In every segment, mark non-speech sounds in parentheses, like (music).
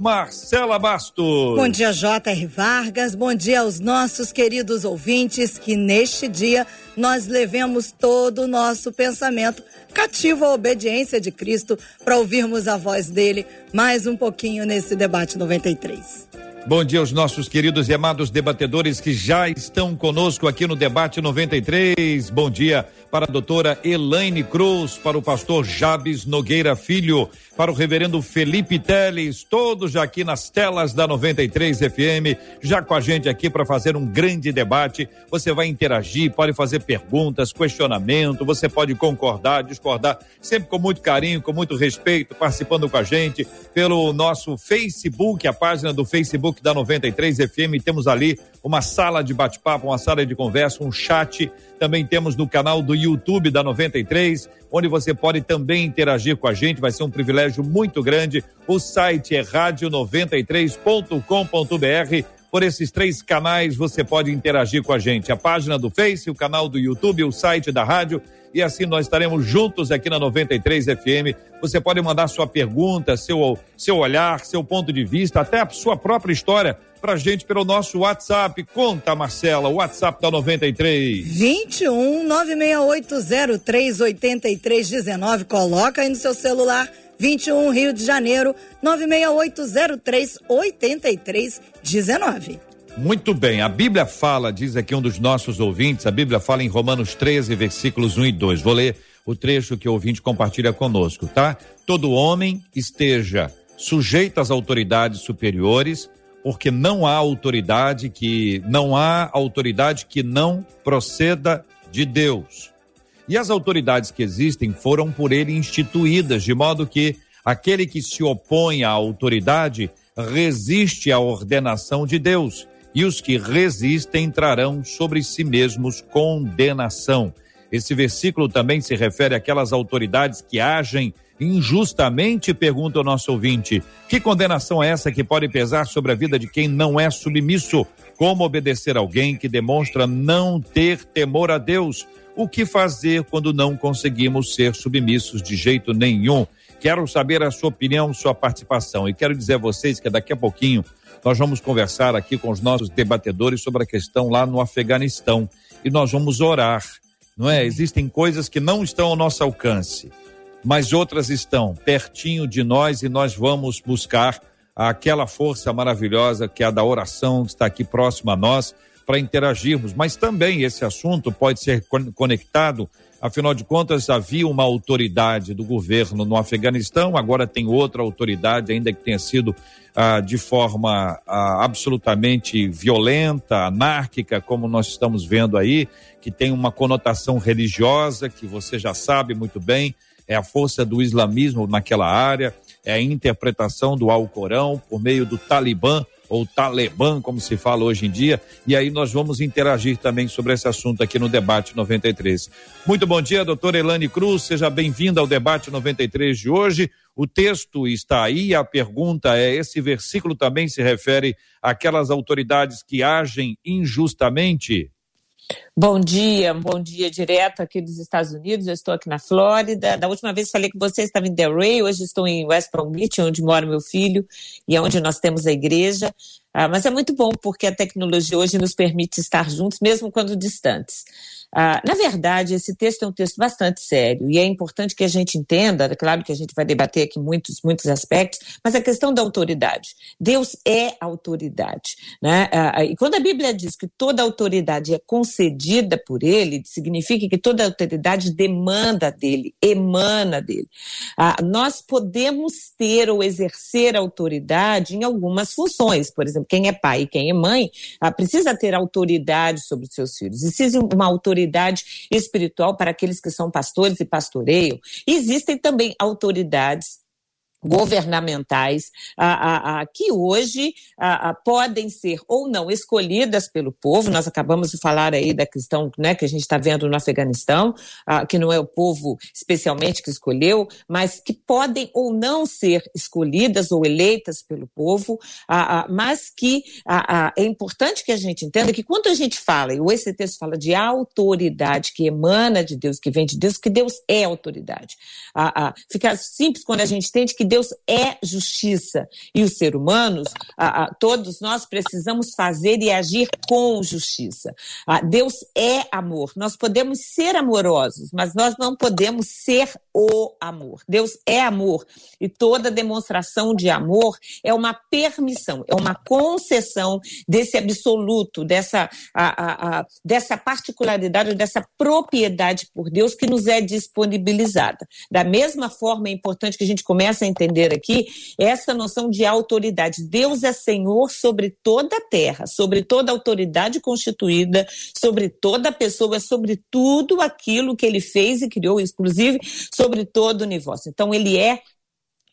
Marcela Bastos. Bom dia, J.R. Vargas. Bom dia aos nossos queridos ouvintes. Que neste dia nós levemos todo o nosso pensamento cativo à obediência de Cristo para ouvirmos a voz dele mais um pouquinho nesse debate 93. Bom dia aos nossos queridos e amados debatedores que já estão conosco aqui no Debate 93. Bom dia para a doutora Elaine Cruz, para o pastor Jabes Nogueira Filho, para o reverendo Felipe Teles, todos já aqui nas telas da 93 FM, já com a gente aqui para fazer um grande debate. Você vai interagir, pode fazer perguntas, questionamento, você pode concordar, discordar, sempre com muito carinho, com muito respeito, participando com a gente pelo nosso Facebook, a página do Facebook da 93 FM. Temos ali uma sala de bate-papo, uma sala de conversa, um chat também temos no canal do YouTube da 93, onde você pode também interagir com a gente, vai ser um privilégio muito grande. O site é rádio93.com.br. Por esses três canais você pode interagir com a gente: a página do Face, o canal do YouTube, o site da rádio e assim nós estaremos juntos aqui na 93 FM. Você pode mandar sua pergunta, seu, seu olhar, seu ponto de vista, até a sua própria história pra gente pelo nosso WhatsApp. Conta, Marcela, o WhatsApp da 93. 21 96803 8319. Coloca aí no seu celular. 21 Rio de Janeiro 96803 8319. Muito bem, a Bíblia fala, diz aqui um dos nossos ouvintes, a Bíblia fala em Romanos 13, versículos 1 e 2. Vou ler o trecho que o ouvinte compartilha conosco, tá? Todo homem esteja sujeito às autoridades superiores, porque não há autoridade que não há autoridade que não proceda de Deus. E as autoridades que existem foram por ele instituídas, de modo que aquele que se opõe à autoridade resiste à ordenação de Deus e os que resistem trarão sobre si mesmos condenação. Esse versículo também se refere àquelas autoridades que agem injustamente, pergunta o nosso ouvinte. Que condenação é essa que pode pesar sobre a vida de quem não é submisso? Como obedecer alguém que demonstra não ter temor a Deus? O que fazer quando não conseguimos ser submissos de jeito nenhum? Quero saber a sua opinião, sua participação. E quero dizer a vocês que daqui a pouquinho nós vamos conversar aqui com os nossos debatedores sobre a questão lá no Afeganistão e nós vamos orar, não é? Existem coisas que não estão ao nosso alcance, mas outras estão pertinho de nós e nós vamos buscar aquela força maravilhosa que é a da oração, que está aqui próxima a nós, para interagirmos. Mas também esse assunto pode ser conectado Afinal de contas, havia uma autoridade do governo no Afeganistão, agora tem outra autoridade, ainda que tenha sido ah, de forma ah, absolutamente violenta, anárquica, como nós estamos vendo aí, que tem uma conotação religiosa, que você já sabe muito bem, é a força do islamismo naquela área, é a interpretação do Alcorão por meio do Talibã ou Talibã, como se fala hoje em dia, e aí nós vamos interagir também sobre esse assunto aqui no debate 93. Muito bom dia, doutora Elane Cruz, seja bem-vinda ao debate 93 de hoje. O texto está aí, a pergunta é: esse versículo também se refere àquelas autoridades que agem injustamente? Bom dia, bom dia direto aqui dos Estados Unidos. Eu estou aqui na Flórida. Da última vez falei que você estava em Delray, hoje estou em West Palm Beach, onde mora meu filho e é onde nós temos a igreja. Ah, mas é muito bom porque a tecnologia hoje nos permite estar juntos, mesmo quando distantes. Ah, na verdade, esse texto é um texto bastante sério e é importante que a gente entenda, é claro que a gente vai debater aqui muitos, muitos aspectos, mas a questão da autoridade. Deus é autoridade. Né? Ah, ah, e quando a Bíblia diz que toda autoridade é concedida por Ele, significa que toda autoridade demanda dele, emana dele. Ah, nós podemos ter ou exercer autoridade em algumas funções. Por exemplo, quem é pai e quem é mãe ah, precisa ter autoridade sobre os seus filhos. Existe uma autoridade espiritual para aqueles que são pastores e pastoreiam. Existem também autoridades governamentais a, a, a, que hoje podem ser ou não escolhidas pelo povo. Nós acabamos de falar aí da questão né, que a gente está vendo no Afeganistão, que não é o povo especialmente que escolheu, mas que podem ou não ser escolhidas ou eleitas pelo povo, mas que é importante que a gente entenda que quando a gente fala, e esse texto fala de autoridade que emana de Deus, que vem de Deus, que Deus é autoridade. fica simples quando a gente entende que Deus é justiça e os seres humanos, todos nós precisamos fazer e agir com justiça. Deus é amor. Nós podemos ser amorosos, mas nós não podemos ser o amor. Deus é amor e toda demonstração de amor é uma permissão, é uma concessão desse absoluto, dessa, dessa particularidade, dessa propriedade por Deus que nos é disponibilizada. Da mesma forma, é importante que a gente comece a entender aqui essa noção de autoridade. Deus é Senhor sobre toda a terra, sobre toda a autoridade constituída, sobre toda pessoa, sobre tudo aquilo que ele fez e criou, inclusive sobre todo o universo. Então, ele é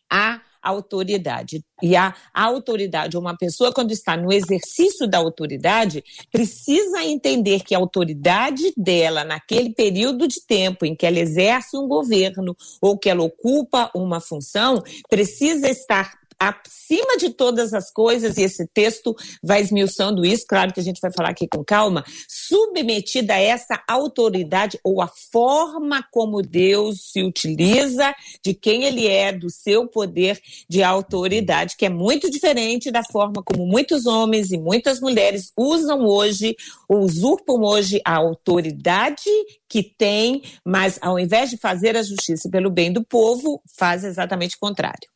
a autoridade. E a, autoridade, uma pessoa, quando está no exercício da autoridade, precisa entender que a autoridade dela, naquele período de tempo em que ela exerce um governo ou que ela ocupa uma função, precisa estar acima de todas as coisas, e esse texto vai esmiuçando isso, claro que a gente vai falar aqui com calma, submetida a essa autoridade ou a forma como Deus se utiliza, de quem ele é, do seu poder de autoridade, que é muito diferente da forma como muitos homens e muitas mulheres usam hoje, ou usurpam hoje a autoridade que tem, mas ao invés de fazer a justiça pelo bem do povo, faz exatamente o contrário.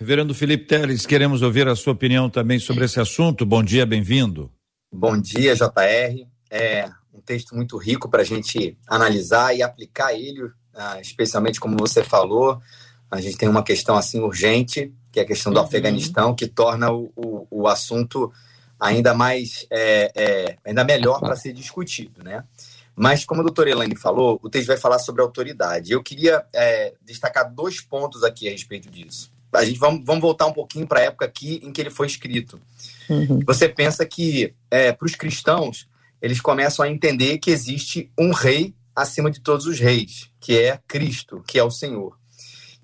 Reverendo Felipe Teles, queremos ouvir a sua opinião também sobre esse assunto. Bom dia, bem-vindo. Bom dia, JR. É um texto muito rico para a gente analisar e aplicar ele, ah, especialmente como você falou. A gente tem uma questão assim urgente, que é a questão do uhum. Afeganistão, que torna o, o, o assunto ainda mais, é, é, ainda melhor para ser discutido, né? Mas, como a doutora Elaine falou, o texto vai falar sobre autoridade. Eu queria é, destacar dois pontos aqui a respeito disso a gente vamos, vamos voltar um pouquinho para a época aqui em que ele foi escrito. Uhum. Você pensa que é, para os cristãos eles começam a entender que existe um rei acima de todos os reis, que é Cristo, que é o Senhor.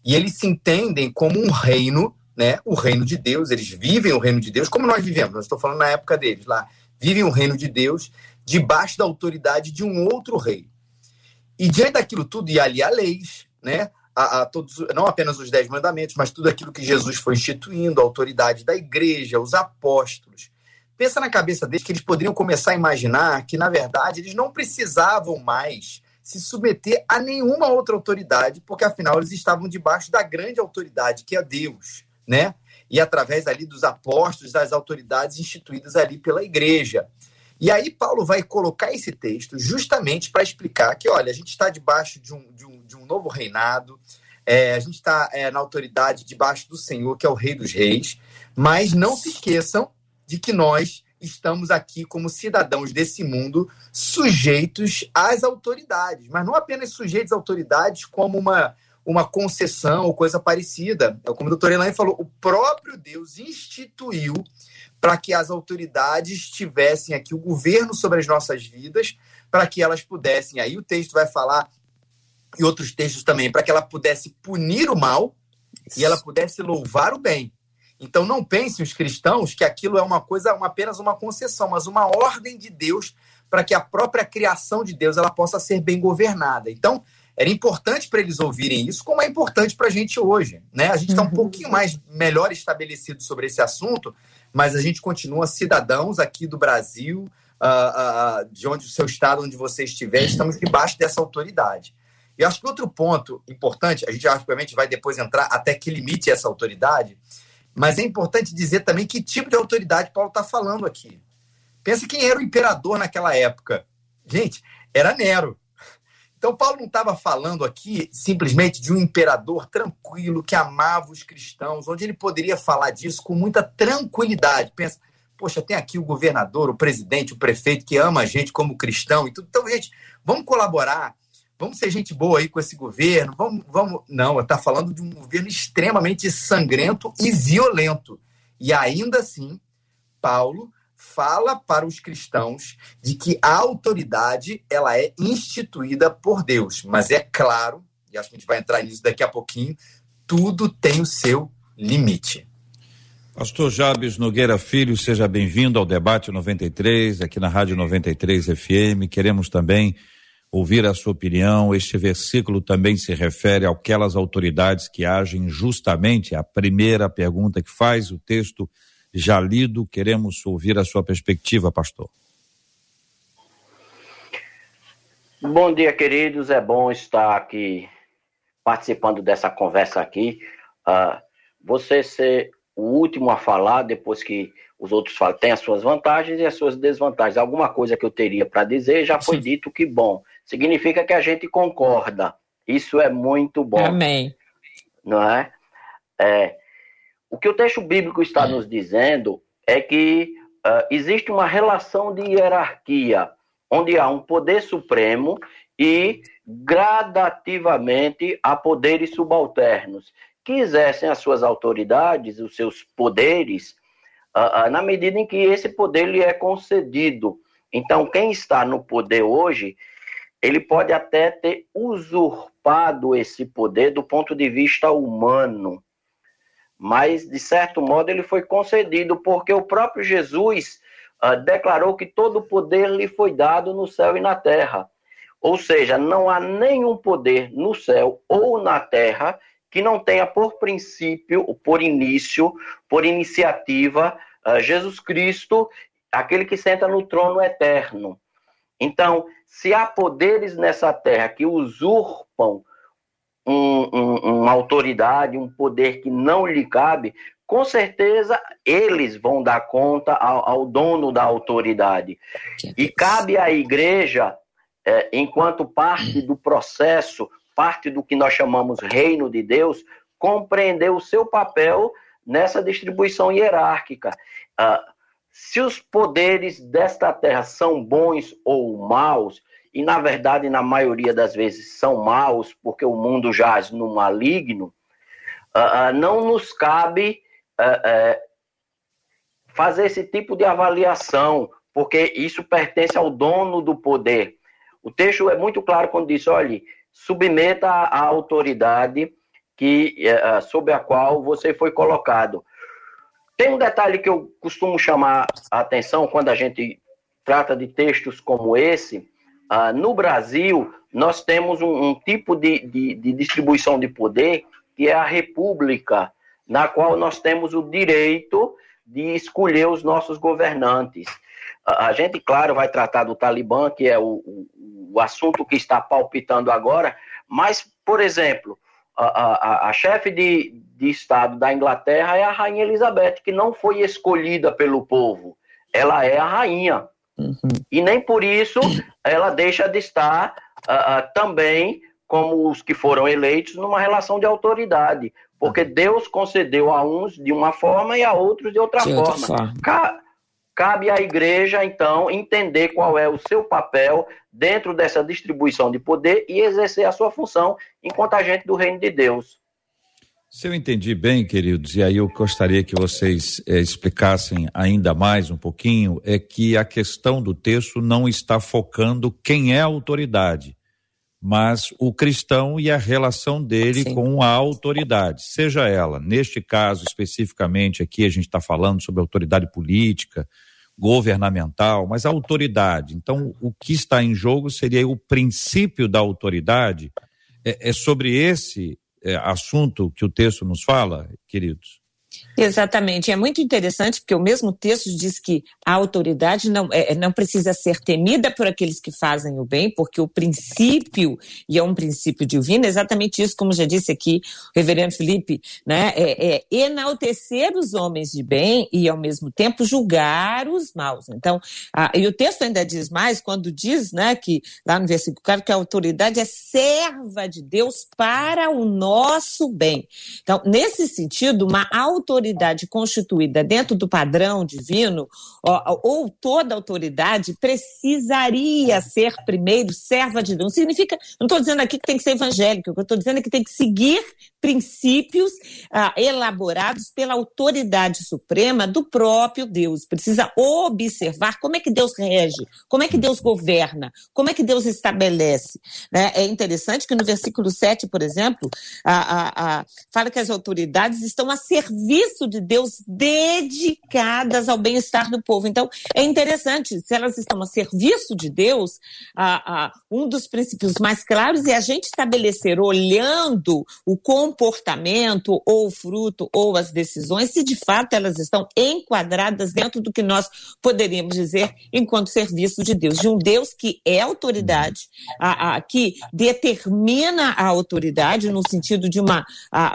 E eles se entendem como um reino, né? O reino de Deus. Eles vivem o reino de Deus como nós vivemos. Eu estou falando na época deles lá. Vivem o reino de Deus debaixo da autoridade de um outro rei. E diante daquilo tudo, e ali há leis, né? A, a, todos, não apenas os dez mandamentos, mas tudo aquilo que Jesus foi instituindo, a autoridade da igreja, os apóstolos. Pensa na cabeça deles que eles poderiam começar a imaginar que, na verdade, eles não precisavam mais se submeter a nenhuma outra autoridade, porque afinal eles estavam debaixo da grande autoridade, que é Deus, né? E através ali dos apóstolos, das autoridades instituídas ali pela igreja. E aí Paulo vai colocar esse texto justamente para explicar que, olha, a gente está debaixo de um, de um, de um novo reinado, é, a gente está é, na autoridade debaixo do Senhor, que é o Rei dos Reis, mas não se esqueçam de que nós estamos aqui como cidadãos desse mundo sujeitos às autoridades, mas não apenas sujeitos às autoridades como uma, uma concessão ou coisa parecida. É como o doutor Elaine falou, o próprio Deus instituiu para que as autoridades tivessem aqui o governo sobre as nossas vidas, para que elas pudessem, aí o texto vai falar, e outros textos também, para que ela pudesse punir o mal e ela pudesse louvar o bem. Então não pensem os cristãos que aquilo é uma coisa, uma, apenas uma concessão, mas uma ordem de Deus para que a própria criação de Deus ela possa ser bem governada. Então, era importante para eles ouvirem isso, como é importante para a gente hoje. Né? A gente está um uhum. pouquinho mais melhor estabelecido sobre esse assunto, mas a gente continua cidadãos aqui do Brasil, uh, uh, de onde o seu estado, onde você estiver, estamos debaixo dessa autoridade. E acho que outro ponto importante, a gente obviamente vai depois entrar até que limite essa autoridade, mas é importante dizer também que tipo de autoridade Paulo está falando aqui. Pensa quem era o imperador naquela época. Gente, era Nero. Então, Paulo não estava falando aqui simplesmente de um imperador tranquilo que amava os cristãos, onde ele poderia falar disso com muita tranquilidade. Pensa, poxa, tem aqui o governador, o presidente, o prefeito que ama a gente como cristão e tudo. Então, gente, vamos colaborar, vamos ser gente boa aí com esse governo, vamos. vamos... Não, está falando de um governo extremamente sangrento e violento. E ainda assim, Paulo fala para os cristãos de que a autoridade ela é instituída por Deus, mas é claro, e acho que a gente vai entrar nisso daqui a pouquinho, tudo tem o seu limite. Pastor Jabes Nogueira Filho, seja bem-vindo ao debate 93, aqui na Rádio 93 FM. Queremos também ouvir a sua opinião. Este versículo também se refere àquelas autoridades que agem justamente. A primeira pergunta que faz o texto já lido. Queremos ouvir a sua perspectiva, pastor. Bom dia, queridos. É bom estar aqui participando dessa conversa aqui. Uh, você ser o último a falar, depois que os outros falam, tem as suas vantagens e as suas desvantagens. Alguma coisa que eu teria para dizer já foi Sim. dito que bom. Significa que a gente concorda. Isso é muito bom. Amém. Não é? É. O que o texto bíblico está nos dizendo é que uh, existe uma relação de hierarquia, onde há um poder supremo e gradativamente há poderes subalternos que exercem as suas autoridades, os seus poderes, uh, uh, na medida em que esse poder lhe é concedido. Então, quem está no poder hoje, ele pode até ter usurpado esse poder do ponto de vista humano mas de certo modo ele foi concedido porque o próprio Jesus uh, declarou que todo o poder lhe foi dado no céu e na terra. Ou seja, não há nenhum poder no céu ou na terra que não tenha por princípio, por início, por iniciativa, uh, Jesus Cristo, aquele que senta no trono eterno. Então, se há poderes nessa terra que usurpam um, um, uma autoridade, um poder que não lhe cabe, com certeza eles vão dar conta ao, ao dono da autoridade. E cabe à igreja, é, enquanto parte do processo, parte do que nós chamamos reino de Deus, compreender o seu papel nessa distribuição hierárquica. Ah, se os poderes desta terra são bons ou maus, e na verdade, na maioria das vezes, são maus, porque o mundo jaz no maligno, uh, uh, não nos cabe uh, fazer esse tipo de avaliação, porque isso pertence ao dono do poder. O texto é muito claro quando diz: olhe, submeta à autoridade que, sob a qual você foi colocado. Tem um detalhe que eu costumo chamar a atenção quando a gente trata de textos como esse, Uh, no Brasil, nós temos um, um tipo de, de, de, distribuição de poder que é a república, na qual nós temos o direito de escolher os nossos governantes. A gente, claro, vai tratar do Talibã, que é o, o, o assunto que está palpitando agora, mas, por exemplo, a, a, a chefe de, de Estado da Inglaterra é a Rainha Elizabeth, que não foi escolhida pelo povo, ela é a rainha. Uhum. E nem por isso ela deixa de estar uh, uh, também, como os que foram eleitos, numa relação de autoridade. Porque uhum. Deus concedeu a uns de uma forma e a outros de outra de forma. Outra forma. Ca cabe à igreja, então, entender qual é o seu papel dentro dessa distribuição de poder e exercer a sua função enquanto agente do reino de Deus. Se eu entendi bem, queridos, e aí eu gostaria que vocês eh, explicassem ainda mais um pouquinho, é que a questão do texto não está focando quem é a autoridade, mas o cristão e a relação dele Sim. com a autoridade, seja ela, neste caso especificamente aqui a gente está falando sobre autoridade política, governamental, mas a autoridade. Então, o que está em jogo seria o princípio da autoridade. É, é sobre esse é, assunto que o texto nos fala, queridos? Exatamente. É muito interessante porque o mesmo texto diz que a autoridade não, é, não precisa ser temida por aqueles que fazem o bem, porque o princípio, e é um princípio divino, é exatamente isso, como já disse aqui o reverendo Felipe, né? É, é enaltecer os homens de bem e, ao mesmo tempo, julgar os maus. Então, a, e o texto ainda diz mais, quando diz, né, que lá no versículo 4, que a autoridade é serva de Deus para o nosso bem. Então, nesse sentido, uma autoridade autoridade constituída dentro do padrão divino, ou, ou toda autoridade precisaria ser primeiro serva de Deus. Não significa, não estou dizendo aqui que tem que ser evangélico, o que eu estou dizendo é que tem que seguir princípios ah, elaborados pela autoridade suprema do próprio Deus. Precisa observar como é que Deus rege, como é que Deus governa, como é que Deus estabelece. Né? É interessante que no versículo 7, por exemplo, fala que as autoridades estão a serviço de Deus dedicadas ao bem-estar do povo. Então, é interessante, se elas estão a serviço de Deus, a, um dos princípios mais claros é a gente estabelecer, olhando o comportamento, ou o fruto, ou as decisões, se de fato elas estão enquadradas dentro do que nós poderíamos dizer enquanto serviço de Deus, de um Deus que é autoridade, a, que determina a autoridade no sentido de uma,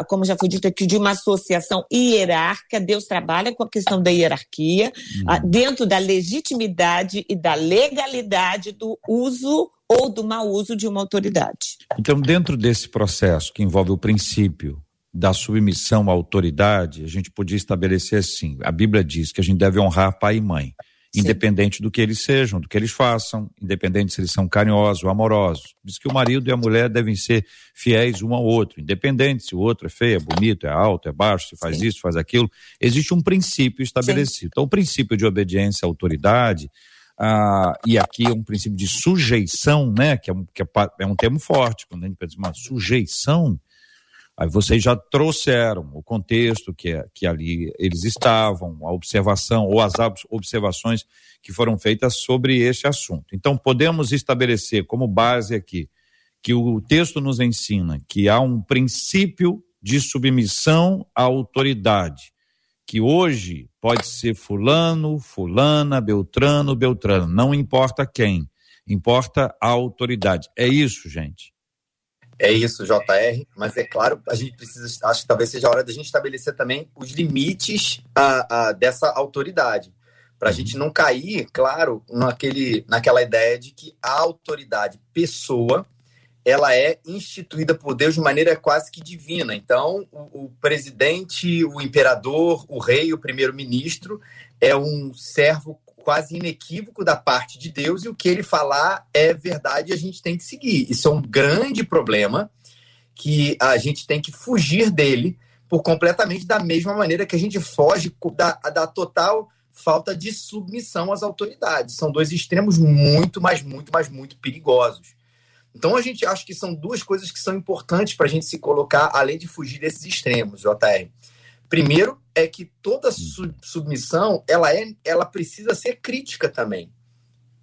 como já foi dito aqui, de uma associação hierárquica hierárquica, Deus trabalha com a questão da hierarquia, uhum. dentro da legitimidade e da legalidade do uso ou do mau uso de uma autoridade. Então, dentro desse processo que envolve o princípio da submissão à autoridade, a gente podia estabelecer assim: a Bíblia diz que a gente deve honrar pai e mãe independente do que eles sejam, do que eles façam, independente se eles são carinhosos ou amorosos. Diz que o marido e a mulher devem ser fiéis um ao outro, independente se o outro é feio, é bonito, é alto, é baixo, se faz Sim. isso, faz aquilo. Existe um princípio estabelecido. Sim. Então, o princípio de obediência à autoridade, ah, e aqui é um princípio de sujeição, né, que é um, que é, é um termo forte, quando a gente pensa uma sujeição, Aí vocês já trouxeram o contexto que, é, que ali eles estavam, a observação ou as observações que foram feitas sobre este assunto. Então, podemos estabelecer como base aqui que o texto nos ensina que há um princípio de submissão à autoridade, que hoje pode ser fulano, fulana, beltrano, beltrano, não importa quem, importa a autoridade. É isso, gente. É isso, JR, mas é claro, a gente precisa, acho que talvez seja a hora da gente estabelecer também os limites a, a dessa autoridade, para a gente não cair, claro, naquele, naquela ideia de que a autoridade pessoa ela é instituída por Deus de maneira quase que divina. Então, o, o presidente, o imperador, o rei, o primeiro-ministro é um servo quase inequívoco da parte de Deus e o que ele falar é verdade e a gente tem que seguir. Isso é um grande problema que a gente tem que fugir dele por completamente da mesma maneira que a gente foge da, da total falta de submissão às autoridades. São dois extremos muito, mas muito, mas muito perigosos. Então a gente acha que são duas coisas que são importantes para a gente se colocar, além de fugir desses extremos, JR. Primeiro é que toda hum. submissão ela é, ela precisa ser crítica também.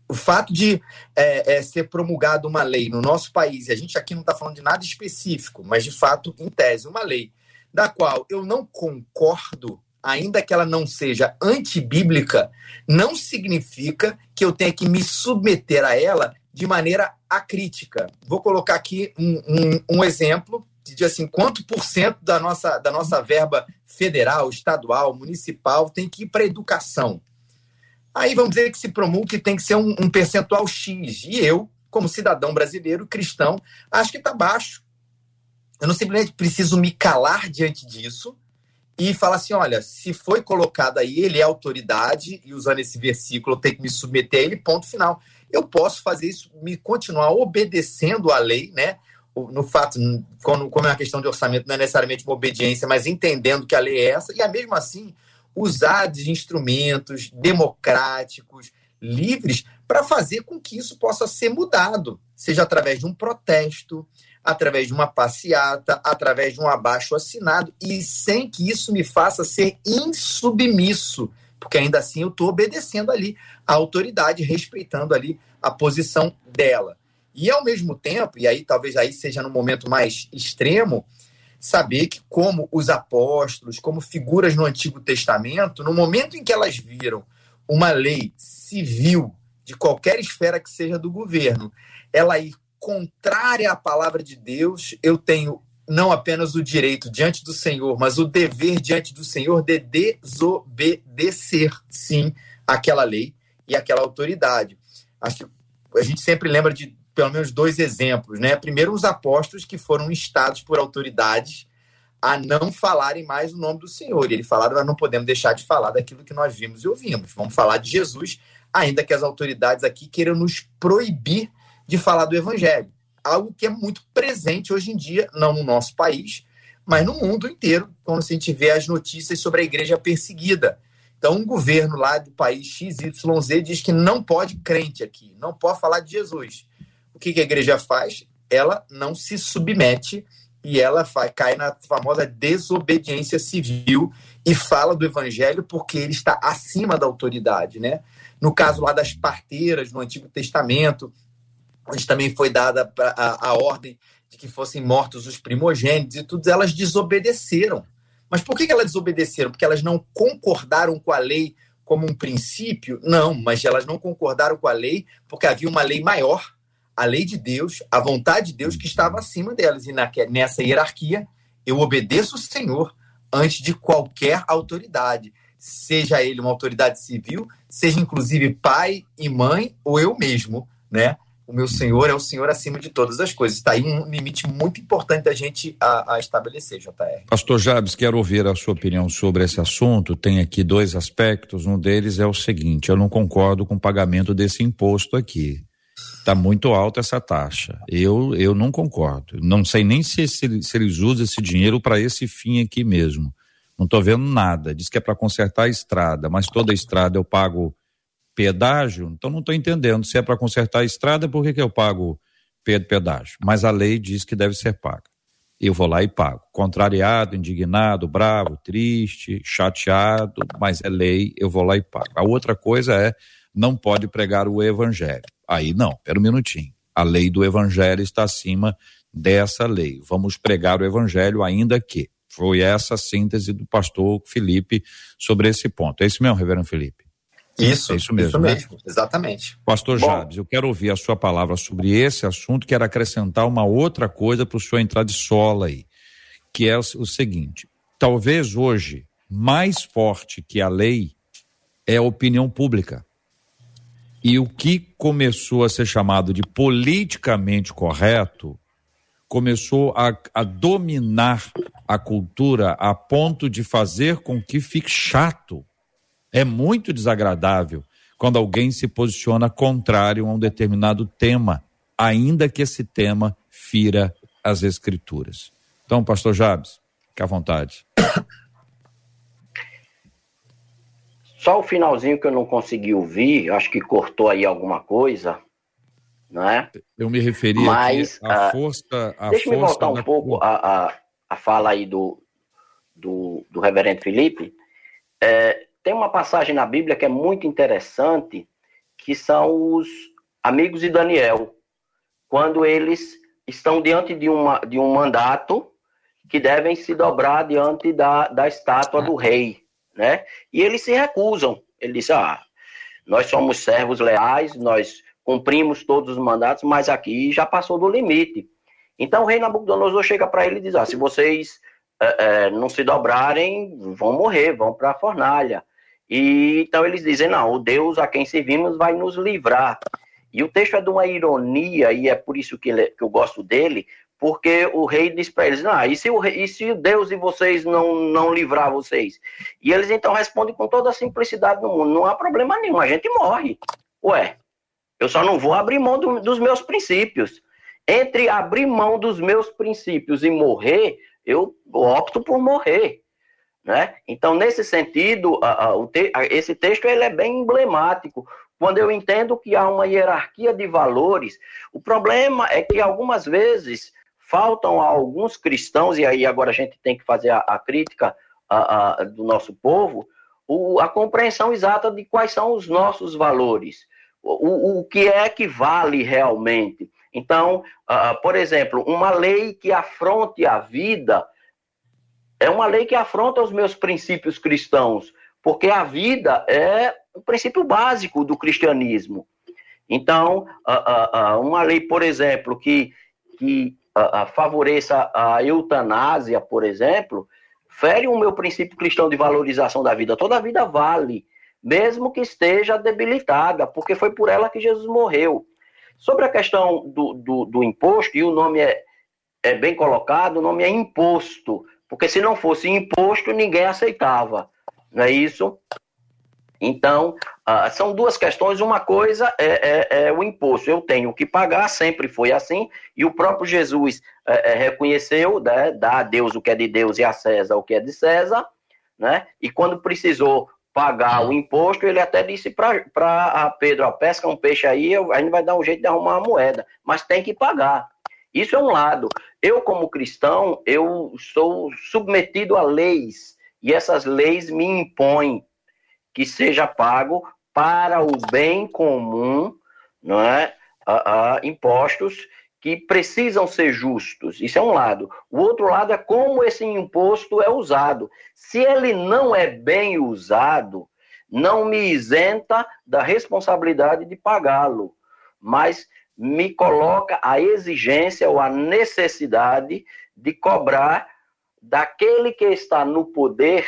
O fato de é, é, ser promulgada uma lei no nosso país, e a gente aqui não está falando de nada específico, mas de fato, em tese, uma lei da qual eu não concordo, ainda que ela não seja antibíblica, não significa que eu tenha que me submeter a ela de maneira acrítica. Vou colocar aqui um, um, um exemplo de assim, quanto por cento da nossa, da nossa verba federal, estadual, municipal tem que ir para educação. Aí vamos dizer que se promulga que tem que ser um, um percentual X. E eu, como cidadão brasileiro, cristão, acho que está baixo. Eu não simplesmente preciso me calar diante disso e falar assim: olha, se foi colocado aí, ele é autoridade, e usando esse versículo, eu tenho que me submeter a ele, ponto final. Eu posso fazer isso, me continuar obedecendo à lei, né? No fato, como é uma questão de orçamento, não é necessariamente uma obediência, mas entendendo que a lei é essa, e é mesmo assim usar de instrumentos democráticos, livres, para fazer com que isso possa ser mudado, seja através de um protesto, através de uma passeata, através de um abaixo assinado, e sem que isso me faça ser insubmisso, porque ainda assim eu estou obedecendo ali a autoridade, respeitando ali a posição dela. E ao mesmo tempo, e aí talvez aí seja no momento mais extremo, saber que, como os apóstolos, como figuras no Antigo Testamento, no momento em que elas viram uma lei civil de qualquer esfera que seja do governo, ela ir contrária à palavra de Deus, eu tenho não apenas o direito diante do Senhor, mas o dever diante do Senhor de desobedecer, sim, aquela lei e aquela autoridade. Acho que a gente sempre lembra de pelo menos dois exemplos, né? Primeiro, os apóstolos que foram instados por autoridades a não falarem mais o nome do Senhor. E ele falaram, nós não podemos deixar de falar daquilo que nós vimos e ouvimos. Vamos falar de Jesus, ainda que as autoridades aqui queiram nos proibir de falar do Evangelho. Algo que é muito presente hoje em dia, não no nosso país, mas no mundo inteiro, quando a gente vê as notícias sobre a igreja perseguida. Então, um governo lá do país XYZ diz que não pode crente aqui, não pode falar de Jesus. O que, que a igreja faz? Ela não se submete e ela faz, cai na famosa desobediência civil e fala do evangelho porque ele está acima da autoridade, né? No caso lá das parteiras no Antigo Testamento, onde também foi dada a, a ordem de que fossem mortos os primogênitos e tudo, elas desobedeceram. Mas por que elas desobedeceram? Porque elas não concordaram com a lei como um princípio? Não, mas elas não concordaram com a lei porque havia uma lei maior, a lei de Deus, a vontade de Deus que estava acima delas. E na, nessa hierarquia, eu obedeço o Senhor antes de qualquer autoridade, seja ele uma autoridade civil, seja inclusive pai e mãe ou eu mesmo, né? o meu Senhor é o Senhor acima de todas as coisas. Está aí um limite muito importante da gente a, a, estabelecer, JR. Pastor Jabes, quero ouvir a sua opinião sobre esse assunto. Tem aqui dois aspectos. Um deles é o seguinte: eu não concordo com o pagamento desse imposto aqui. Está muito alta essa taxa. Eu, eu não concordo. Não sei nem se, se, se eles usam esse dinheiro para esse fim aqui mesmo. Não estou vendo nada. Diz que é para consertar a estrada, mas toda a estrada eu pago pedágio, então não estou entendendo. Se é para consertar a estrada, por que, que eu pago pedágio? Mas a lei diz que deve ser paga. Eu vou lá e pago. Contrariado, indignado, bravo, triste, chateado, mas é lei, eu vou lá e pago. A outra coisa é, não pode pregar o evangelho. Aí não, pera um minutinho. A lei do evangelho está acima dessa lei. Vamos pregar o evangelho ainda que. Foi essa a síntese do pastor Felipe sobre esse ponto. É isso mesmo, reverendo Felipe? Isso, é isso mesmo. Isso né? mesmo, exatamente. Pastor Bom, Jabes, eu quero ouvir a sua palavra sobre esse assunto, quero acrescentar uma outra coisa para o senhor entrar de sola aí, que é o seguinte: talvez hoje, mais forte que a lei é a opinião pública. E o que começou a ser chamado de politicamente correto começou a, a, dominar a cultura a ponto de fazer com que fique chato é muito desagradável quando alguém se posiciona contrário a um determinado tema, ainda que esse tema fira as escrituras. Então, pastor Jabes, fique à vontade. Só o finalzinho que eu não consegui ouvir, acho que cortou aí alguma coisa, não é? Eu me referi Mas, à uh, força. A deixa eu voltar um pouco a, a, a, fala aí do, do, do reverendo Felipe. É, tem uma passagem na Bíblia que é muito interessante, que são os amigos de Daniel, quando eles estão diante de, uma, de um mandato que devem se dobrar diante da, da estátua do rei, né? E eles se recusam. Ele diz: ah, nós somos servos leais, nós cumprimos todos os mandatos, mas aqui já passou do limite. Então o rei Nabucodonosor chega para ele e diz: ah, se vocês é, é, não se dobrarem, vão morrer, vão para a fornalha. E então eles dizem: não, o Deus a quem servimos vai nos livrar. E o texto é de uma ironia, e é por isso que, ele, que eu gosto dele, porque o rei diz para eles: ah, e se, o, e se Deus e vocês não, não livrar vocês? E eles então respondem com toda a simplicidade do mundo: não há problema nenhum, a gente morre. Ué, eu só não vou abrir mão do, dos meus princípios. Entre abrir mão dos meus princípios e morrer, eu opto por morrer. Né? Então, nesse sentido, a, a, te, a, esse texto ele é bem emblemático. Quando eu entendo que há uma hierarquia de valores, o problema é que algumas vezes faltam a alguns cristãos, e aí agora a gente tem que fazer a, crítica do nosso povo, o, a compreensão exata de quais são os nossos valores, o, o que é que vale realmente. Então, uh, por exemplo, uma lei que afronte a vida é uma lei que afronta os meus princípios cristãos, porque a vida é o princípio básico do cristianismo. Então, uma lei, por exemplo, que, que favoreça a eutanásia, por exemplo, fere o meu princípio cristão de valorização da vida. Toda a vida vale, mesmo que esteja debilitada, porque foi por ela que Jesus morreu. Sobre a questão do, do, do imposto, e o nome é, é bem colocado, o nome é imposto, porque se não fosse imposto, ninguém aceitava. Não é isso? Então, uh, são duas questões. Uma coisa é, é, é, o imposto. Eu tenho que pagar, sempre foi assim, e o próprio Jesus é, reconheceu, né, dá a Deus o que é de Deus e a César o que é de César, né? E quando precisou pagar o imposto, ele até disse para Pedro, a pesca um peixe aí, a gente vai dar um jeito de arrumar uma moeda, mas tem que pagar. Isso é um lado. Eu, como cristão, eu sou submetido a leis, e essas leis me impõem que seja pago para o bem comum, não é? A, a, impostos que precisam ser justos. Isso é um lado. O outro lado é como esse imposto é usado. Se ele não é bem usado, não me isenta da responsabilidade de pagá-lo, mas me coloca a exigência ou a necessidade de cobrar daquele que está no poder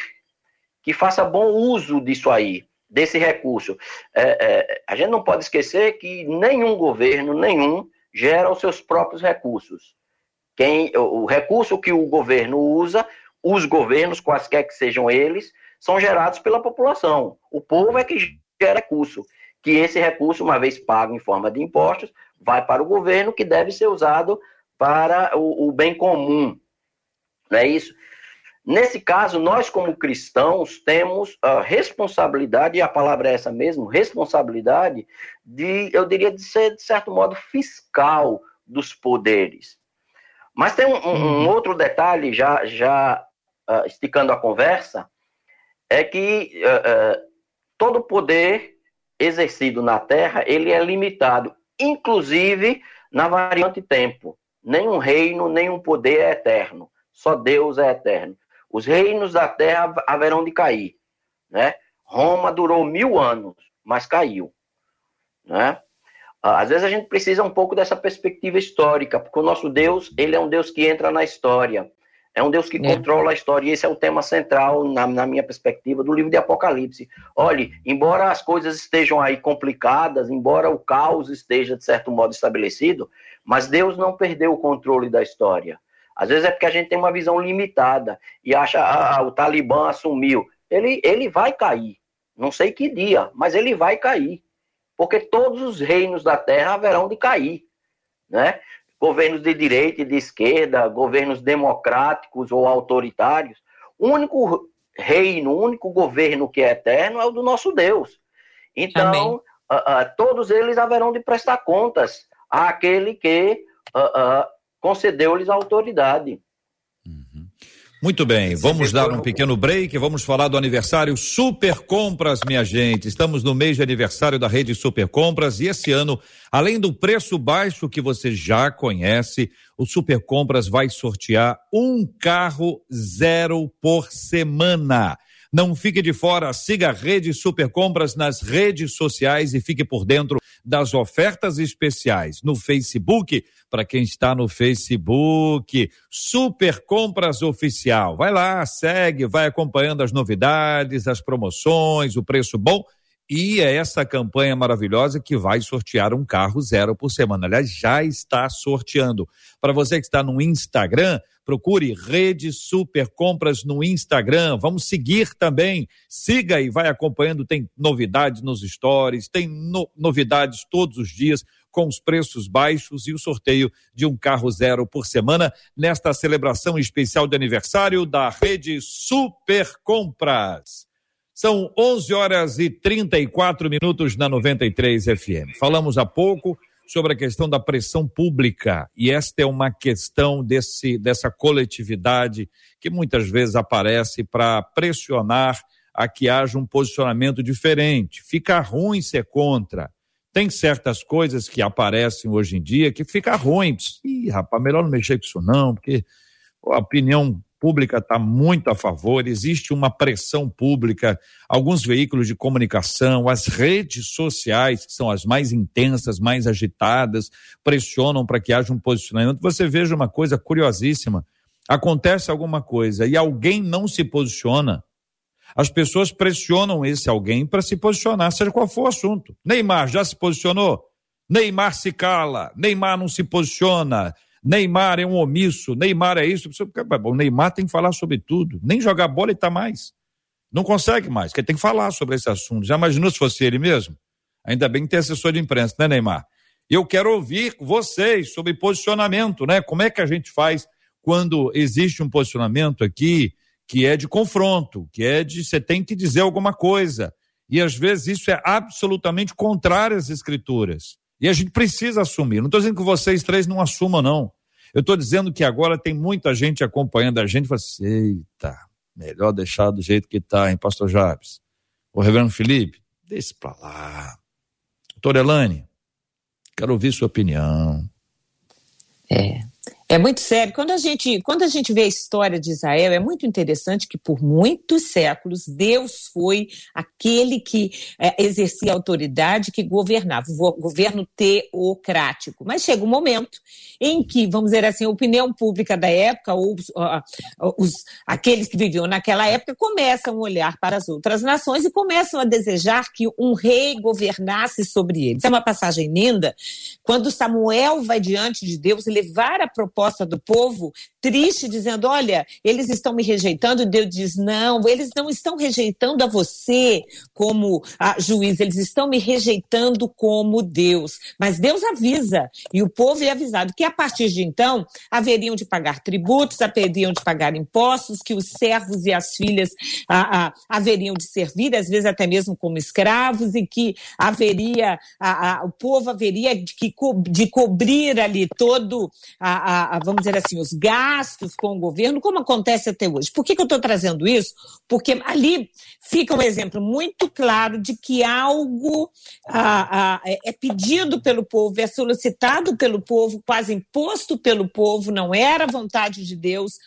que faça bom uso disso aí, desse recurso. É, é, a gente não pode esquecer que nenhum governo, nenhum, gera os seus próprios recursos. Quem, o, recurso que o governo usa, os governos, quaisquer que sejam eles, são gerados pela população. O povo é que gera recurso. Que esse recurso, uma vez pago em forma de impostos, vai para o governo, que deve ser usado para o, o bem comum. Não é isso? Nesse caso, nós, como cristãos, temos a responsabilidade, e a palavra é essa mesmo, responsabilidade de, eu diria, de ser, de certo modo, fiscal dos poderes. Mas tem um, um uhum. outro detalhe, já, já uh, esticando a conversa, é que uh, uh, todo poder exercido na Terra, ele é limitado, inclusive na variante tempo. Nenhum reino, nenhum poder é eterno. Só Deus é eterno. Os reinos da terra haverão de cair. Né? Roma durou mil anos, mas caiu. Né? Às vezes a gente precisa um pouco dessa perspectiva histórica, porque o nosso Deus, ele é um Deus que entra na história. É um Deus que é. controla a história, e esse é o tema central, na, na, minha perspectiva, do livro de Apocalipse. Olhe, embora as coisas estejam aí complicadas, embora o caos esteja, de certo modo, estabelecido, mas Deus não perdeu o controle da história. Às vezes é porque a gente tem uma visão limitada e acha, ah, ah, o Talibã assumiu. Ele, ele vai cair. Não sei que dia, mas ele vai cair. Porque todos os reinos da terra haverão de cair. Né? Governos de direita e de esquerda, governos democráticos ou autoritários. O único reino, o único governo que é eterno é o do nosso Deus. Então, uh, uh, todos eles haverão de prestar contas àquele que uh, concedeu-lhes autoridade. Uhum. Muito bem, vamos dar um pequeno break, vamos falar do aniversário Super Compras, minha gente. Estamos no mês de aniversário da rede Super Compras e esse ano, além do preço baixo que você já conhece, o Super Compras vai sortear um carro zero por semana. Não fique de fora, siga a Rede Super Compras nas redes sociais e fique por dentro das ofertas especiais no Facebook, para quem está no Facebook, Super Compras Oficial. Vai lá, segue, vai acompanhando as novidades, as promoções, o preço bom. E é essa campanha maravilhosa que vai sortear um carro zero por semana. Aliás, já está sorteando. Para você que está no Instagram, procure Rede Super Compras no Instagram. Vamos seguir também. Siga e vai acompanhando. Tem novidades nos stories, tem no, novidades todos os dias com os preços baixos e o sorteio de um carro zero por semana nesta celebração especial de aniversário da Rede Super Compras. São 11 horas e 34 minutos na 93 FM. Falamos há pouco sobre a questão da pressão pública. E esta é uma questão desse, dessa coletividade que muitas vezes aparece para pressionar a que haja um posicionamento diferente. Fica ruim ser contra. Tem certas coisas que aparecem hoje em dia que fica ruim. Ih, rapaz, melhor não mexer com isso não, porque a opinião pública está muito a favor, existe uma pressão pública, alguns veículos de comunicação, as redes sociais, que são as mais intensas, mais agitadas, pressionam para que haja um posicionamento. Você veja uma coisa curiosíssima: acontece alguma coisa e alguém não se posiciona. As pessoas pressionam esse alguém para se posicionar, seja qual for o assunto. Neymar já se posicionou? Neymar se cala, Neymar não se posiciona. Neymar é um omisso, Neymar é isso. O Neymar tem que falar sobre tudo. Nem jogar bola ele está mais. Não consegue mais, porque tem que falar sobre esse assunto. Já imaginou se fosse ele mesmo? Ainda bem que tem assessor de imprensa, né, Neymar? Eu quero ouvir vocês sobre posicionamento, né? Como é que a gente faz quando existe um posicionamento aqui que é de confronto, que é de você tem que dizer alguma coisa. E às vezes isso é absolutamente contrário às escrituras. E a gente precisa assumir. Não estou dizendo que vocês três não assumam, não. Eu estou dizendo que agora tem muita gente acompanhando a gente e fala assim: eita, melhor deixar do jeito que está, hein, Pastor Jabes? O Reverendo Felipe, deixe para lá. Doutor Elane, quero ouvir sua opinião. É. É muito sério. Quando a gente, quando a gente vê a história de Israel, é muito interessante que por muitos séculos Deus foi aquele que é, exercia autoridade, que governava, o governo teocrático. Mas chega um momento em que, vamos dizer assim, a opinião pública da época, ou uh, os, aqueles que viviam naquela época, começam a olhar para as outras nações e começam a desejar que um rei governasse sobre eles. É uma passagem linda, quando Samuel vai diante de Deus levar a proposta resposta do povo, triste, dizendo: Olha, eles estão me rejeitando. Deus diz: Não, eles não estão rejeitando a você como a juiz, eles estão me rejeitando como Deus. Mas Deus avisa, e o povo é avisado que a partir de então haveriam de pagar tributos, haveriam de pagar impostos, que os servos e as filhas a, a, haveriam de servir, às vezes até mesmo como escravos, e que haveria, a, o povo haveria de, que, de cobrir ali todo vamos dizer assim, os gastos com o governo, como acontece até hoje. Por que, que eu estou trazendo isso? Porque ali fica um exemplo muito claro de que algo ah, ah, é pedido pelo povo, é solicitado pelo povo, quase imposto pelo povo, não era vontade de Deus,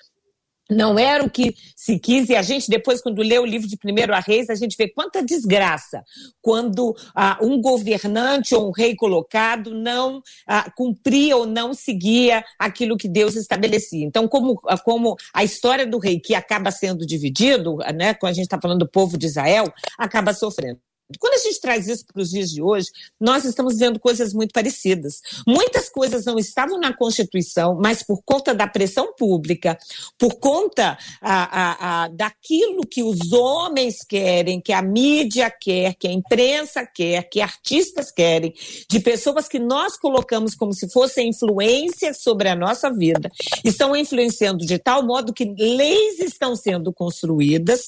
não era o que se quis, e a gente, depois, quando lê o livro de Primeiro a Reis, a gente vê quanta desgraça quando ah, um governante ou um rei colocado não ah, cumpria ou não seguia aquilo que Deus estabelecia. Então, como, ah, como a história do rei, que acaba sendo dividido, né, quando a gente está falando do povo de Israel, acaba sofrendo. Quando a gente traz isso para os dias de hoje, nós estamos vendo coisas muito parecidas. Muitas coisas não estavam na Constituição, mas por conta da pressão pública, por conta a, a, a, daquilo que os homens querem, que a mídia quer, que a imprensa quer, que artistas querem, de pessoas que nós colocamos como se fossem influência sobre a nossa vida, estão influenciando de tal modo que leis estão sendo construídas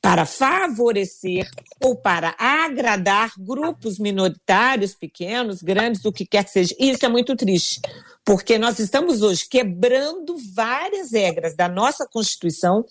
para favorecer ou para agradar grupos minoritários, pequenos, grandes, o que quer que seja. Isso é muito triste, porque nós estamos hoje quebrando várias regras da nossa Constituição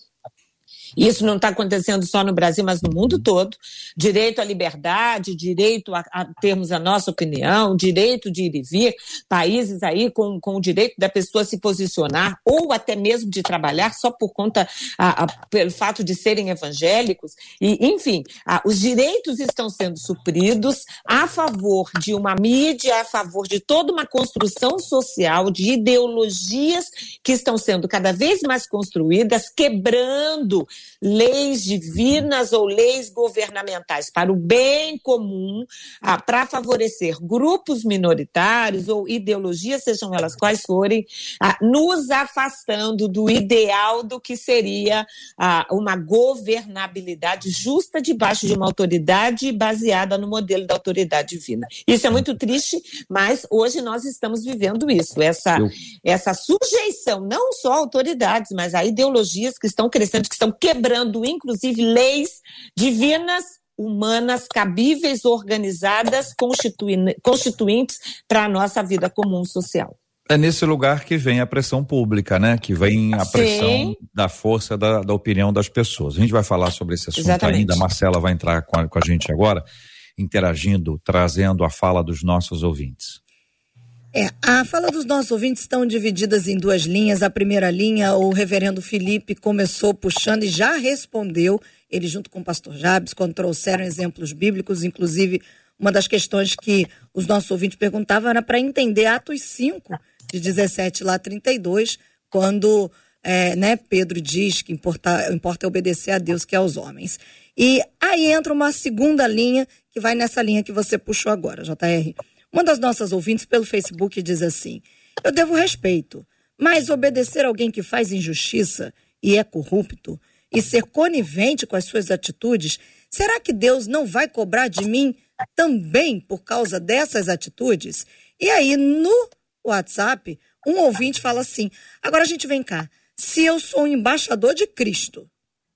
isso não está acontecendo só no Brasil, mas no mundo todo. Direito à liberdade, direito a, a, termos a nossa opinião, direito de ir e vir, países aí com, com o direito da pessoa se posicionar, ou até mesmo de trabalhar só por conta, a, a, pelo fato de serem evangélicos. E, enfim, os direitos estão sendo supridos a favor de uma mídia, a favor de toda uma construção social, de ideologias que estão sendo cada vez mais construídas, quebrando leis divinas ou leis governamentais para o bem comum, para favorecer grupos minoritários ou ideologias, sejam elas quais forem, nos afastando do ideal do que seria uma governabilidade justa debaixo de uma autoridade baseada no modelo da autoridade divina. Isso é muito triste, mas hoje nós estamos vivendo isso, essa, essa sujeição, não só a autoridades, mas a ideologias que estão crescendo, que estão quebrando, inclusive, leis divinas humanas cabíveis, organizadas, constituintes para a nossa vida comum social. É nesse lugar que vem a pressão pública, né? Que vem a pressão Sim. da força da, da, opinião das pessoas. A gente vai falar sobre esse assunto Exatamente. ainda. A Marcela vai entrar com a, com a gente agora, interagindo, trazendo a fala dos nossos ouvintes. É, a fala dos nossos ouvintes estão divididas em duas linhas. A primeira linha, o reverendo Felipe começou puxando e já respondeu, ele junto com o pastor Jabes, quando trouxeram exemplos bíblicos, inclusive uma das questões que os nossos ouvintes perguntavam era para entender Atos 5, de 17 lá 32, quando é, né, Pedro diz que importa, importa obedecer a Deus que é aos homens. E aí entra uma segunda linha, que vai nessa linha que você puxou agora, JR. Uma das nossas ouvintes pelo Facebook diz assim: Eu devo respeito, mas obedecer alguém que faz injustiça e é corrupto e ser conivente com as suas atitudes, será que Deus não vai cobrar de mim também por causa dessas atitudes? E aí, no WhatsApp, um ouvinte fala assim: agora a gente vem cá. Se eu sou um embaixador de Cristo,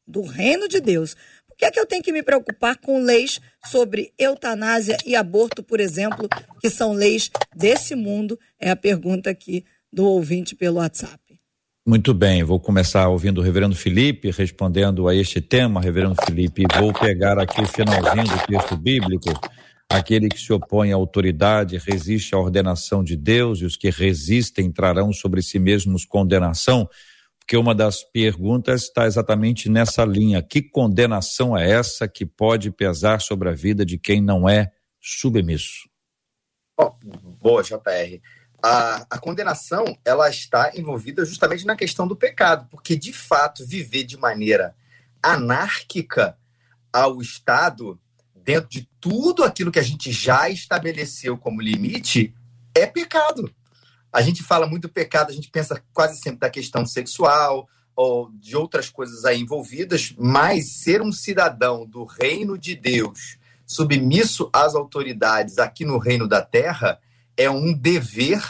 do reino de Deus, por que é que eu tenho que me preocupar com leis sobre eutanásia e aborto, por exemplo, que são leis desse mundo? É a pergunta aqui do ouvinte pelo WhatsApp. Muito bem, vou começar ouvindo o reverendo Felipe, respondendo a este tema, reverendo Felipe, vou pegar aqui o finalzinho do texto bíblico. Aquele que se opõe à autoridade resiste à ordenação de Deus, e os que resistem trarão sobre si mesmos condenação, porque uma das perguntas está exatamente nessa linha. Que condenação é essa que pode pesar sobre a vida de quem não é submisso? Oh, boa, JR a, a condenação ela está envolvida justamente na questão do pecado, porque de fato viver de maneira anárquica ao Estado, dentro de tudo aquilo que a gente já estabeleceu como limite, é pecado. A gente fala muito do pecado, a gente pensa quase sempre da questão sexual ou de outras coisas aí envolvidas, mas ser um cidadão do reino de Deus, submisso às autoridades aqui no reino da terra, é um dever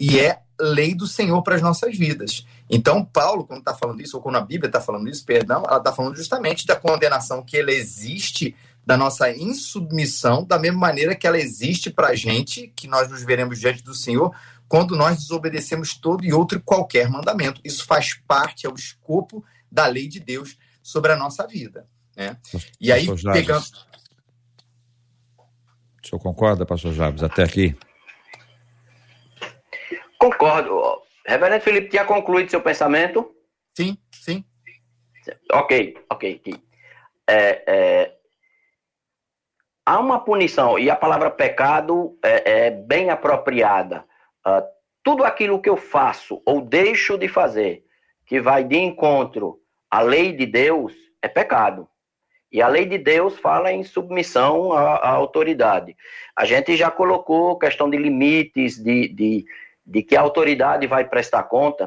e é lei do Senhor para as nossas vidas. Então, Paulo, quando está falando isso, ou quando a Bíblia está falando isso, perdão, ela está falando justamente da condenação que ela existe da nossa insubmissão, da mesma maneira que ela existe para a gente, que nós nos veremos diante do Senhor, quando nós desobedecemos todo e outro e qualquer mandamento. Isso faz parte, é o escopo da lei de Deus sobre a nossa vida. Né? E aí, pegando. O senhor concorda, pastor Jabes, até aqui? Concordo. Reverendo Felipe, tinha concluído seu pensamento? Sim, sim. Ok, ok. É, é, há uma punição, e a palavra pecado é, é bem apropriada. Uh, tudo aquilo que eu faço ou deixo de fazer que vai de encontro à lei de Deus é pecado. E a lei de Deus fala em submissão à, à autoridade. A gente já colocou questão de limites, de, de de que a autoridade vai prestar conta,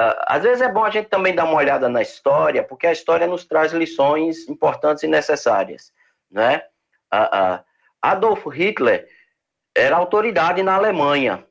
uh, às vezes é bom a gente também dar uma olhada na história, porque a história nos traz lições importantes e necessárias, né? Uh, uh, Adolf Hitler era autoridade na Alemanha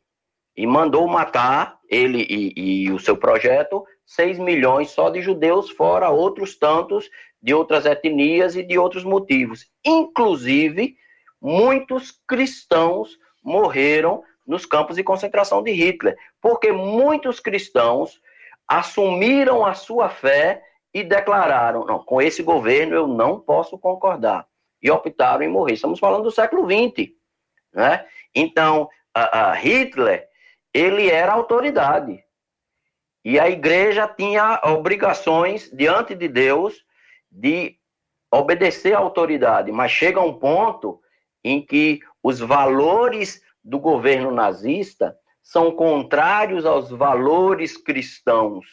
e mandou matar ele e, e o seu projeto 6 milhões só de judeus, fora outros tantos de outras etnias e de outros motivos. Inclusive, muitos cristãos morreram nos campos de concentração de Hitler, porque muitos cristãos assumiram a sua fé e declararam: não, com esse governo eu não posso concordar. E optaram em morrer. Estamos falando do século XX. Né? Então, a, a Hitler, ele era autoridade. E a igreja tinha obrigações diante de Deus de obedecer à autoridade. Mas chega um ponto em que os valores do governo nazista são contrários aos valores cristãos.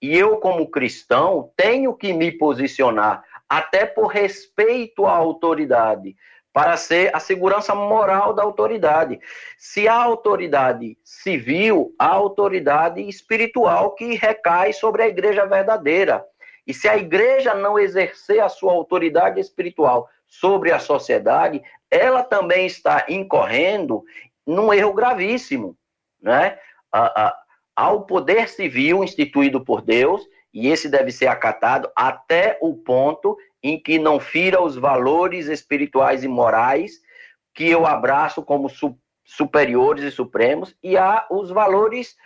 E eu, como cristão, tenho que me posicionar, até por respeito à autoridade, para ser a segurança moral da autoridade. Se a autoridade civil, a autoridade espiritual que recai sobre a igreja verdadeira. E se a igreja não exercer a sua autoridade espiritual sobre a sociedade, ela também está incorrendo num erro gravíssimo, né? ao poder civil instituído por Deus, e esse deve ser acatado até o ponto em que não fira os valores espirituais e morais que eu abraço como su superiores e supremos, e há os valores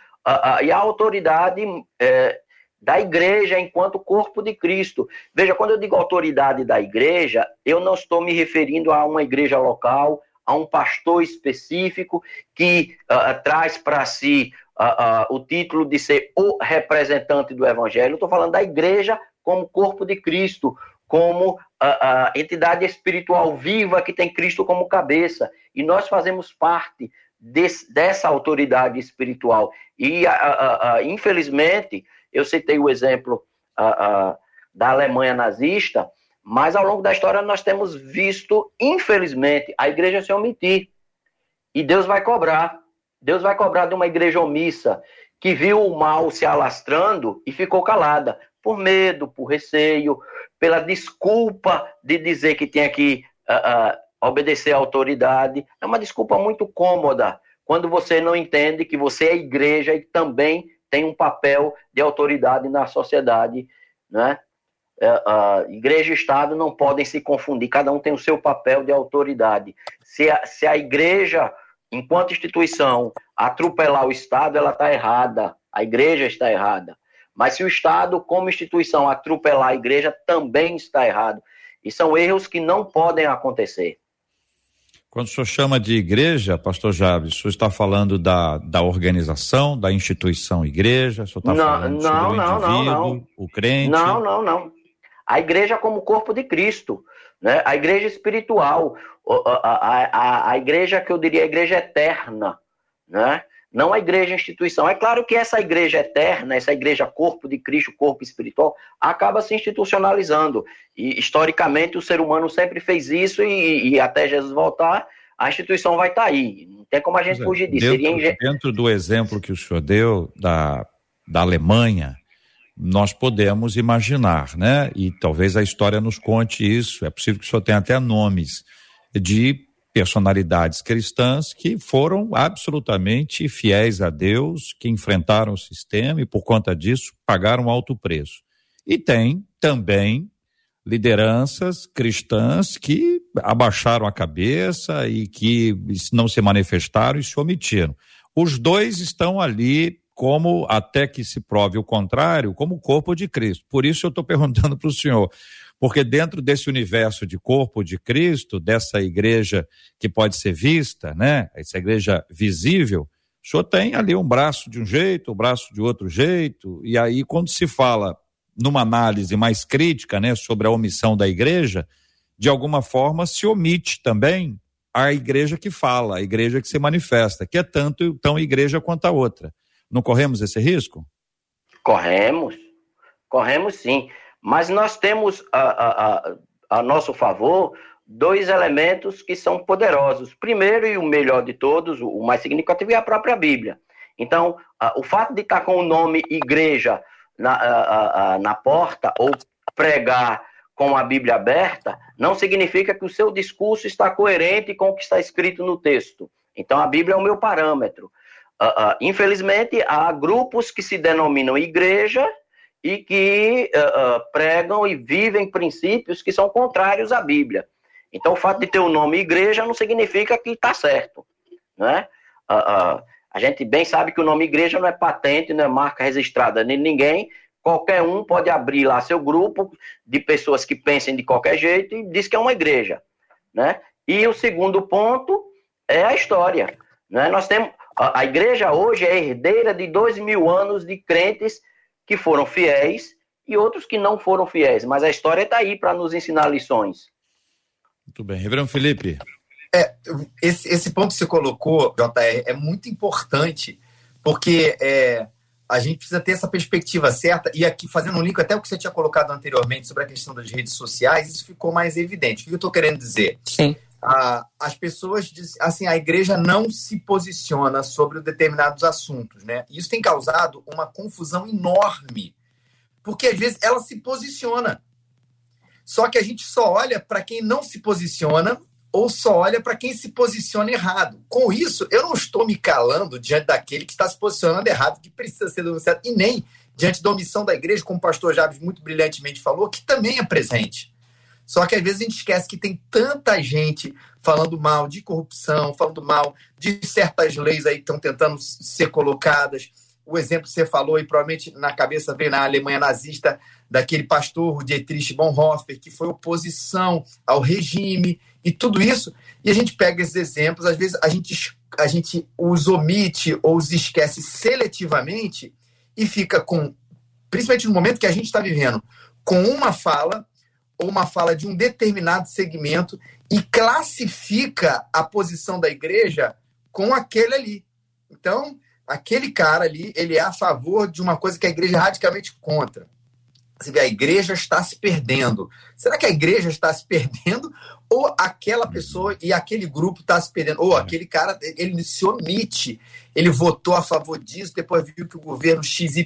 e a autoridade é, da igreja enquanto corpo de Cristo. Veja, quando eu digo autoridade da igreja, eu não estou me referindo a uma igreja local, a um pastor específico que uh, traz para si uh, uh, o título de ser o representante do evangelho. Estou falando da igreja como corpo de Cristo, como a, entidade espiritual viva que tem Cristo como cabeça. E nós fazemos parte desse, dessa autoridade espiritual. E, infelizmente, eu citei o exemplo da Alemanha nazista, mas ao longo da história nós temos visto, infelizmente, a igreja se omitir. E Deus vai cobrar. Deus vai cobrar de uma igreja omissa que viu o mal se alastrando e ficou calada por medo, por receio, pela desculpa de dizer que tinha que uh, uh, obedecer à autoridade. É uma desculpa muito cômoda quando você não entende que você é igreja e também tem um papel de autoridade na sociedade, né? Uh, igreja e Estado não podem se confundir, cada um tem o seu papel de autoridade. Se a, se a igreja, enquanto instituição, atropelar o Estado, ela está errada, a igreja está errada. Mas se o Estado, como instituição, atropelar a igreja, também está errado. E são erros que não podem acontecer. Quando o senhor chama de igreja, pastor Javes, o senhor está falando da, da organização, da instituição igreja? O senhor está falando não, sobre não, o indivíduo, não, não. o crente? Não, não, não. A igreja como corpo de Cristo, né? a igreja espiritual, a, a, a, a igreja que eu diria a igreja eterna, né? Não a igreja instituição. É claro que essa igreja eterna, essa igreja corpo de Cristo, corpo espiritual, acaba se institucionalizando. E historicamente o ser humano sempre fez isso e, e até Jesus voltar, a instituição vai estar tá aí. Não tem como a gente é, fugir disso. Dentro, Seria... dentro do exemplo que o senhor deu da, da Alemanha, nós podemos imaginar, né? E talvez a história nos conte isso. É possível que o senhor tenha até nomes de personalidades cristãs que foram absolutamente fiéis a Deus, que enfrentaram o sistema e, por conta disso, pagaram alto preço. E tem também lideranças cristãs que abaixaram a cabeça e que não se manifestaram e se omitiram. Os dois estão ali como, até que se prove o contrário, como corpo de Cristo. Por isso eu estou perguntando para o senhor, porque dentro desse universo de corpo de Cristo, dessa igreja que pode ser vista, né? Essa igreja visível, o senhor tem ali um braço de um jeito, um braço de outro jeito, e aí quando se fala numa análise mais crítica, né, sobre a omissão da igreja, de alguma forma se omite também a igreja que fala, a igreja que se manifesta, que é tanto tão igreja quanto a outra. Não corremos esse risco? Corremos, corremos sim. Mas nós temos a, a, a, nosso favor dois elementos que são poderosos. Primeiro e o melhor de todos, o mais significativo, é a própria Bíblia. Então, o fato de estar com o nome igreja na, na porta ou pregar com a Bíblia aberta, não significa que o seu discurso está coerente com o que está escrito no texto. Então, a Bíblia é o meu parâmetro. Uh, uh, infelizmente, há grupos que se denominam igreja e que uh, pregam e vivem princípios que são contrários à Bíblia. Então, o fato de ter o nome igreja não significa que está certo. Né? Uh, a gente bem sabe que o nome igreja não é patente, não é marca registrada de ninguém. Qualquer um pode abrir lá seu grupo de pessoas que pensem de qualquer jeito e diz que é uma igreja. Né? E o segundo ponto é a história. Né? Nós temos a, a igreja hoje é herdeira de dois mil anos de crentes que foram fiéis e outros que não foram fiéis. Mas a história está aí para nos ensinar lições. Muito bem. Reverendo Felipe. É, esse, esse ponto que você colocou, JR, é muito importante, porque é, a gente precisa ter essa perspectiva certa. E aqui, fazendo um link até o que você tinha colocado anteriormente sobre a questão das redes sociais, isso ficou mais evidente. O que eu estou querendo dizer? Sim. Ah, as pessoas, assim, a igreja não se posiciona sobre determinados assuntos, né? Isso tem causado uma confusão enorme, porque às vezes ela se posiciona, só que a gente só olha para quem não se posiciona ou só olha para quem se posiciona errado. Com isso, eu não estou me calando diante daquele que está se posicionando errado, que precisa ser denunciado, e nem diante da omissão da igreja, como o pastor Javes muito brilhantemente falou, que também é presente. Só que às vezes a gente esquece que tem tanta gente falando mal de corrupção, falando mal de certas leis aí que estão tentando ser colocadas. O exemplo que você falou, e provavelmente na cabeça vem na Alemanha nazista, daquele pastor Dietrich Bonhoeffer, que foi oposição ao regime e tudo isso. E a gente pega esses exemplos, às vezes a gente, a gente os omite ou os esquece seletivamente e fica com, principalmente no momento que a gente está vivendo, com uma fala ou uma fala de um determinado segmento e classifica a posição da igreja com aquele ali. Então, aquele cara ali, ele é a favor de uma coisa que a igreja é radicalmente contra. Você vê, a igreja está se perdendo. Será que a igreja está se perdendo ou aquela pessoa e aquele grupo está se perdendo? Ou aquele cara, ele se omite, ele votou a favor disso, depois viu que o governo XYZ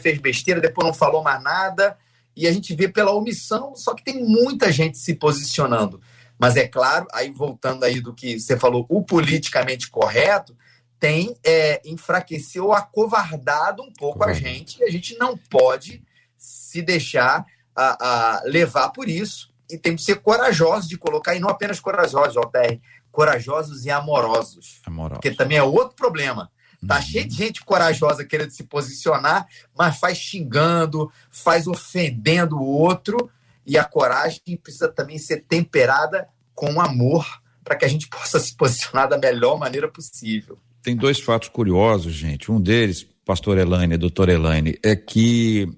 fez besteira, depois não falou mais nada, e a gente vê pela omissão, só que tem muita gente se posicionando. Mas é claro, aí voltando aí do que você falou, o politicamente correto, tem é, enfraquecido ou acovardado um pouco a gente, e a gente não pode se deixar a, a levar por isso. E tem que ser corajosos de colocar, e não apenas corajosos, JR, corajosos e amorosos. Amoroso. Porque também é outro problema. Tá uhum. cheio de gente corajosa querendo se posicionar, mas faz xingando, faz ofendendo o outro. E a coragem precisa também ser temperada com amor para que a gente (laughs) possa se posicionar da melhor maneira possível. Tem dois fatos curiosos, gente. Um deles, pastor Elaine, doutor Elaine, é que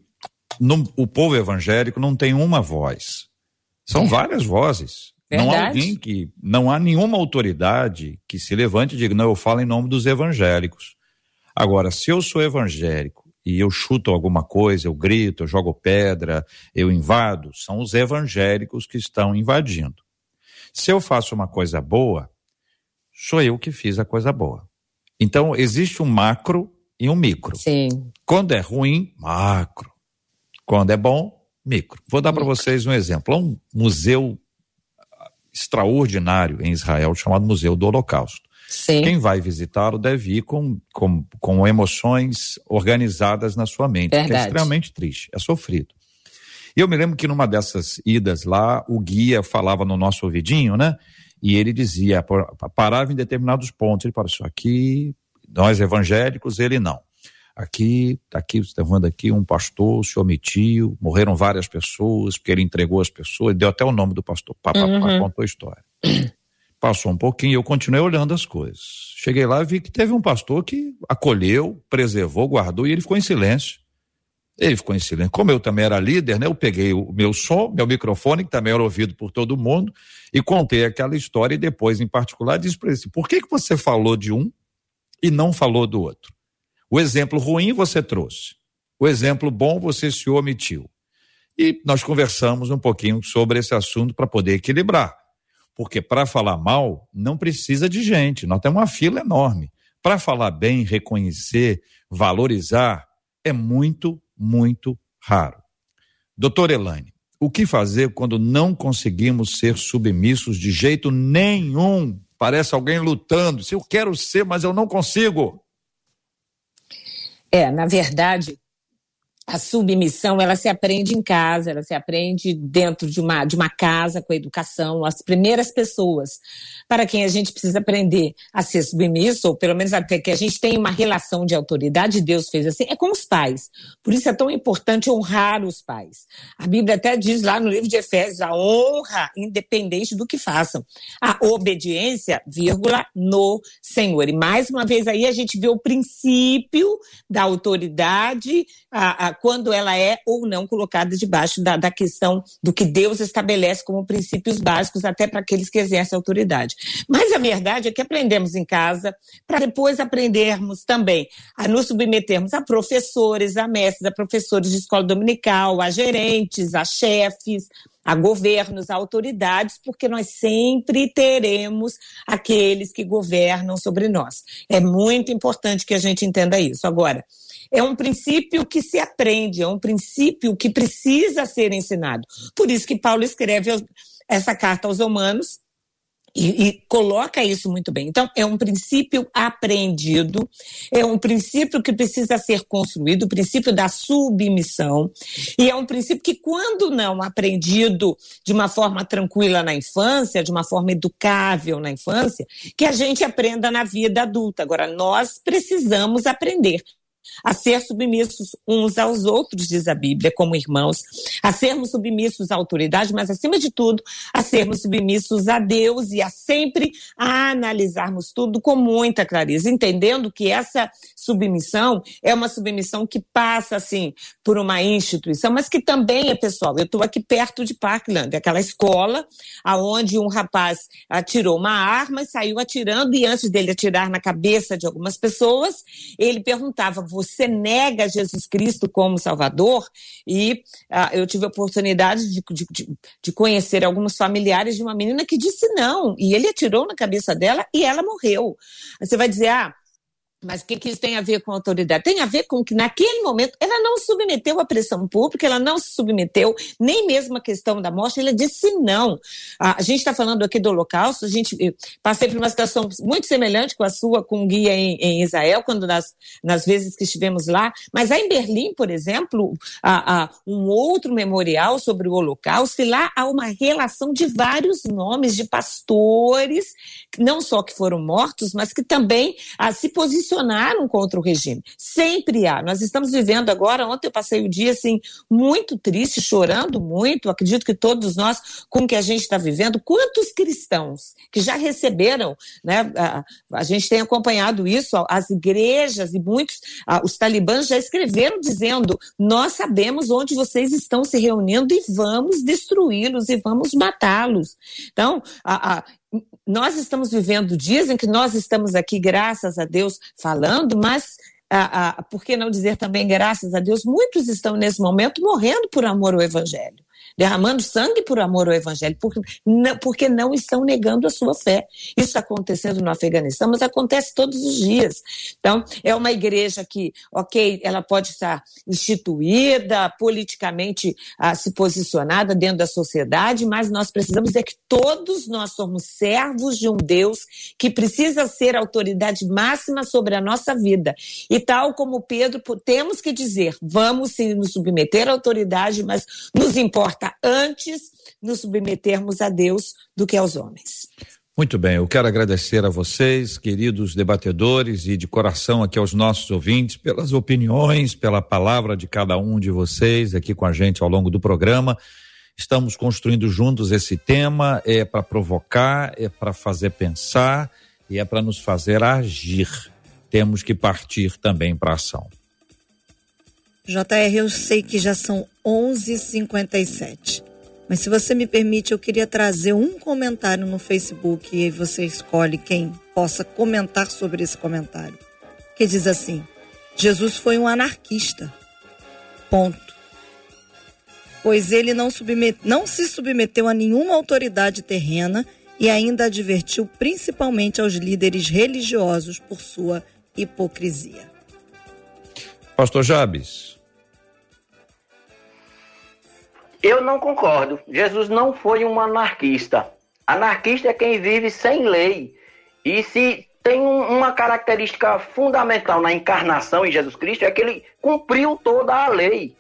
o povo evangélico não tem uma voz. São é. várias vozes. Verdade. Não há alguém que. Não há nenhuma autoridade que se levante e diga, não, eu falo em nome dos evangélicos. Agora, se eu sou evangélico e eu chuto alguma coisa, eu grito, eu jogo pedra, eu invado, são os evangélicos que estão invadindo. Se eu faço uma coisa boa, sou eu que fiz a coisa boa. Então, existe um macro e um micro. Sim. Quando é ruim, macro. Quando é bom, micro. Vou dar para vocês um exemplo. Um museu extraordinário em Israel chamado Museu do Holocausto. Sim. Quem vai visitá-lo deve ir com, com, com emoções organizadas na sua mente, que é extremamente triste, é sofrido. E eu me lembro que numa dessas idas lá, o guia falava no nosso ouvidinho, né? E ele dizia, parava em determinados pontos, ele falou, isso aqui, nós evangélicos, ele não. Aqui, tá aqui, está vendo aqui, um pastor se omitiu, morreram várias pessoas, porque ele entregou as pessoas, deu até o nome do pastor, pá, pá, uhum. pá, contou a história. Passou um pouquinho, eu continuei olhando as coisas. Cheguei lá e vi que teve um pastor que acolheu, preservou, guardou e ele ficou em silêncio. Ele ficou em silêncio. Como eu também era líder, né? Eu peguei o meu som, meu microfone, que também era ouvido por todo mundo, e contei aquela história e depois, em particular, disse para ele, assim, por que, que você falou de um e não falou do outro? O exemplo ruim você trouxe. O exemplo bom você se omitiu. E nós conversamos um pouquinho sobre esse assunto para poder equilibrar. Porque para falar mal, não precisa de gente. Nós temos uma fila enorme. Para falar bem, reconhecer, valorizar, é muito, muito raro. Doutor Elaine, o que fazer quando não conseguimos ser submissos de jeito nenhum? Parece alguém lutando. Se eu quero ser, mas eu não consigo. É, na verdade, a submissão ela se aprende em casa, ela se aprende dentro de uma, de uma casa com a educação, as primeiras pessoas para quem a gente precisa aprender a ser submisso, ou pelo menos até que a gente tenha uma relação de autoridade, Deus fez assim, é com os pais. Por isso é tão importante honrar os pais. A Bíblia até diz lá no livro de Efésios, a honra, independente do que façam. A obediência, vírgula, no Senhor. E mais uma vez aí a gente vê o princípio da autoridade, a, a quando ela é ou não colocada debaixo da, da questão do que Deus estabelece como princípios básicos até para aqueles que exercem autoridade. Mas a verdade é que aprendemos em casa para depois aprendermos também a nos submetermos a professores, a mestres, a professores de escola dominical, a gerentes, a chefes, a governos, a autoridades, porque nós sempre teremos aqueles que governam sobre nós. É muito importante que a gente entenda isso. Agora, é um princípio que se aprende, é um princípio que precisa ser ensinado. Por isso que Paulo escreve essa carta aos Romanos, e, e, coloca isso muito bem. Então, é um princípio aprendido, é um princípio que precisa ser construído, o princípio da submissão, e é um princípio que, quando não aprendido de uma forma tranquila na infância, de uma forma educável na infância, que a gente aprenda na vida adulta. Agora, nós precisamos aprender a ser submissos uns aos outros, diz a Bíblia, como irmãos, a sermos submissos à autoridade, mas acima de tudo, a sermos submissos a Deus e a sempre a analisarmos tudo com muita clareza, entendendo que essa submissão é uma submissão que passa assim por uma instituição, mas que também é pessoal. Eu estou aqui perto de Parkland, aquela escola aonde um rapaz atirou uma arma e saiu atirando e antes dele atirar na cabeça de algumas pessoas, ele perguntava: você nega Jesus Cristo como Salvador? E ah, eu tive a oportunidade de, de, de conhecer alguns familiares de uma menina que disse não, e ele atirou na cabeça dela e ela morreu. Você vai dizer, ah, mas o que, que, isso tem a ver com autoridade? Tem a ver com que, naquele momento, ela não submeteu à pressão pública, ela não se submeteu nem mesmo à questão da morte, ela disse não. A, gente está falando aqui do Holocausto, a gente passei por uma situação muito semelhante com a sua, com o guia em, em Israel, quando nas, nas vezes que estivemos lá, mas há em Berlim, por exemplo, há, há um outro memorial sobre o Holocausto, e lá há uma relação de vários nomes de pastores, não só que foram mortos, mas que também ah, se posicionaram posicionaram contra o regime. Sempre há. Nós estamos vivendo agora, ontem eu passei o dia assim, muito triste, chorando muito. Acredito que todos nós, com o que a gente está vivendo, quantos cristãos que já receberam, né? A, a gente tem acompanhado isso, as igrejas e muitos, a, os talibãs já escreveram dizendo: nós sabemos onde vocês estão se reunindo e vamos destruí-los e vamos matá-los. Então, a, nós estamos vivendo dias em que nós estamos aqui, graças a Deus, falando, mas a, a, por que não dizer também graças a Deus, muitos estão nesse momento morrendo por amor ao Evangelho derramando sangue por amor ao Evangelho, porque não, porque não estão negando a sua fé. Isso está acontecendo no Afeganistão, mas acontece todos os dias. Então, é uma igreja que, ok, ela pode estar instituída, politicamente ah, se posicionada dentro da sociedade, mas nós precisamos é que todos nós somos servos de um Deus que precisa ser a autoridade máxima sobre a nossa vida. E tal como Pedro, temos que dizer, vamos sim nos submeter à autoridade, mas nos importa antes nos submetermos a Deus do que aos homens. Muito bem, eu quero agradecer a vocês, queridos debatedores, e de coração aqui aos nossos ouvintes, pelas opiniões, pela palavra de cada um de vocês aqui com a gente ao longo do programa. Estamos construindo juntos esse tema, é para provocar, é para fazer pensar e é para nos fazer agir. Temos que partir também para ação. JR, eu sei que já são 11h57. Mas se você me permite, eu queria trazer um comentário no Facebook e você escolhe quem possa comentar sobre esse comentário. Que diz assim: Jesus foi um anarquista. Ponto. Pois ele não, não se submeteu a nenhuma autoridade terrena e ainda advertiu principalmente aos líderes religiosos por sua hipocrisia. Pastor Jabes, Eu não concordo. Jesus não foi um anarquista. Anarquista é quem vive sem lei. E se tem um, uma característica fundamental na encarnação em Jesus Cristo é que ele cumpriu toda a lei.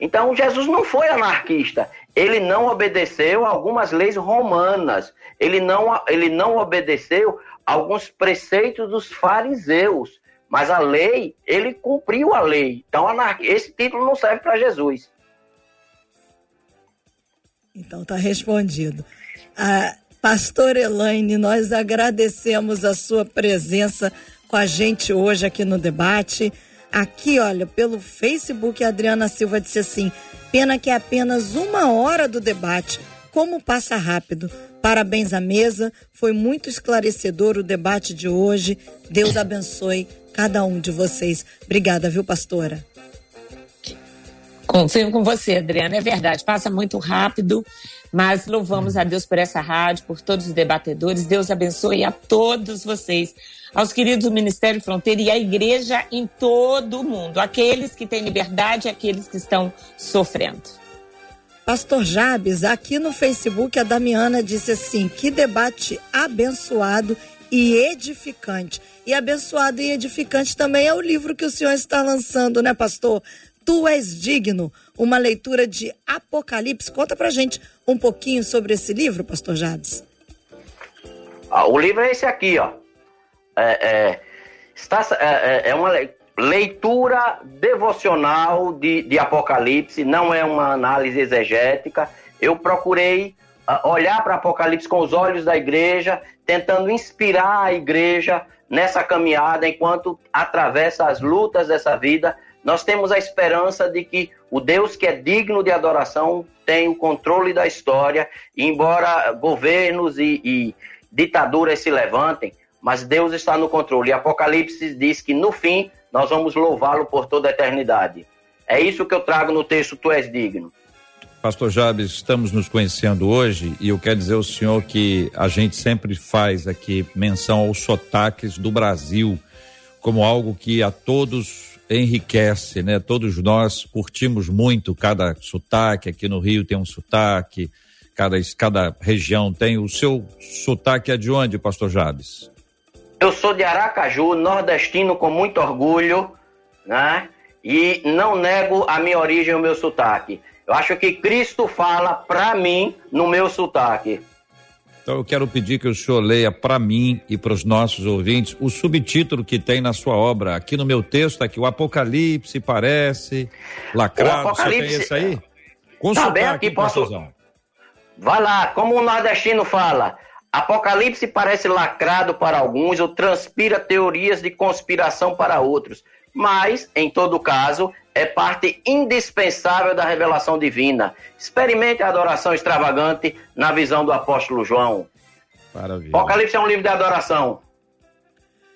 Então Jesus não foi anarquista. Ele não obedeceu algumas leis romanas. Ele não, ele não obedeceu alguns preceitos dos fariseus. Mas a lei, ele cumpriu a lei. Então esse título não serve para Jesus. Então tá respondido. A Pastor Elaine, nós agradecemos a sua presença com a gente hoje aqui no debate. Aqui, olha, pelo Facebook, a Adriana Silva disse assim: pena que é apenas uma hora do debate. Como passa rápido. Parabéns à mesa. Foi muito esclarecedor o debate de hoje. Deus abençoe cada um de vocês. Obrigada, viu, pastora? Confio (laughs) com você, Adriana, é verdade, passa muito rápido, mas louvamos a Deus por essa rádio, por todos os debatedores. Deus abençoe a todos vocês, aos queridos do Ministério Fronteira e à igreja em todo o mundo, aqueles que têm liberdade e aqueles que estão sofrendo. Pastor Jabes, aqui no Facebook a Damiana disse assim: que debate abençoado e edificante. E abençoado e edificante também é o livro que o senhor está lançando, né, pastor? Tu és digno, uma leitura de Apocalipse. Conta pra gente um pouquinho sobre esse livro, pastor Jades. Ah, o livro é esse aqui, ó. É, é, está, é, é, é uma leitura devocional de, de Apocalipse, não é uma análise exegética. Eu procurei uh, olhar para Apocalipse com os olhos da igreja, tentando inspirar a igreja nessa caminhada enquanto atravessa as lutas dessa vida. Nós temos a esperança de que o Deus que é digno de adoração tem o controle da história, embora governos e, e ditaduras se levantem, mas Deus está no controle. E Apocalipse diz que no fim nós vamos louvá-lo por toda a eternidade. É isso que eu trago no texto Tu és digno. Pastor Jabes, estamos nos conhecendo hoje e eu quero dizer ao senhor que a gente sempre faz aqui menção aos sotaques do Brasil como algo que a todos enriquece, né? Todos nós curtimos muito cada sotaque, aqui no Rio tem um sotaque, cada, cada região tem. O seu sotaque é de onde, pastor Jabes? Eu sou de Aracaju, nordestino com muito orgulho, né? E não nego a minha origem o meu sotaque. Eu acho que Cristo fala para mim no meu sotaque. Então eu quero pedir que o senhor leia para mim e para os nossos ouvintes o subtítulo que tem na sua obra. Aqui no meu texto, aqui, o Apocalipse parece lacrado. O Apocalipse... Você tem esse aí? Com tá bem aqui, posso... Vai lá, como o nordestino fala, Apocalipse parece lacrado para alguns ou transpira teorias de conspiração para outros, mas, em todo caso, é parte indispensável da revelação divina. Experimente a adoração extravagante na visão do apóstolo João. Maravilha. Apocalipse é um livro de adoração.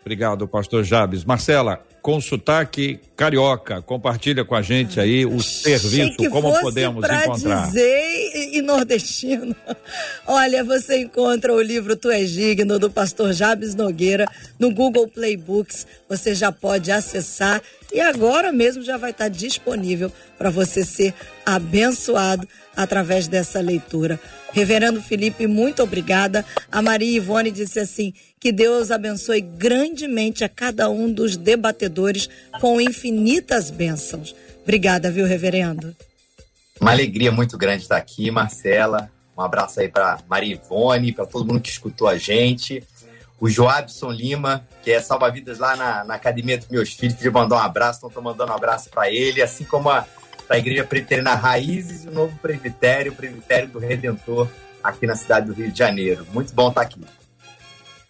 Obrigado, pastor Jabes. Marcela, com sotaque carioca. Compartilha com a gente aí o serviço, como podemos encontrar. dizer e nordestino. (laughs) Olha, você encontra o livro Tu és digno do pastor Jabes Nogueira no Google Play Books. Você já pode acessar e agora mesmo já vai estar disponível para você ser abençoado através dessa leitura. Reverendo Felipe, muito obrigada. A Maria Ivone disse assim: que Deus abençoe grandemente a cada um dos debatedores com infinitas bênçãos. Obrigada, viu, reverendo? Uma alegria muito grande estar aqui, Marcela. Um abraço aí para Maria Ivone, para todo mundo que escutou a gente. O Joabson Lima, que é salva-vidas lá na, na, academia dos meus filhos, que mandou um abraço, então estou mandando um abraço para ele, assim como a, a Igreja Presbiteriana Raízes e o novo presbitério, o Presbitério do Redentor, aqui na cidade do Rio de Janeiro. Muito bom estar aqui.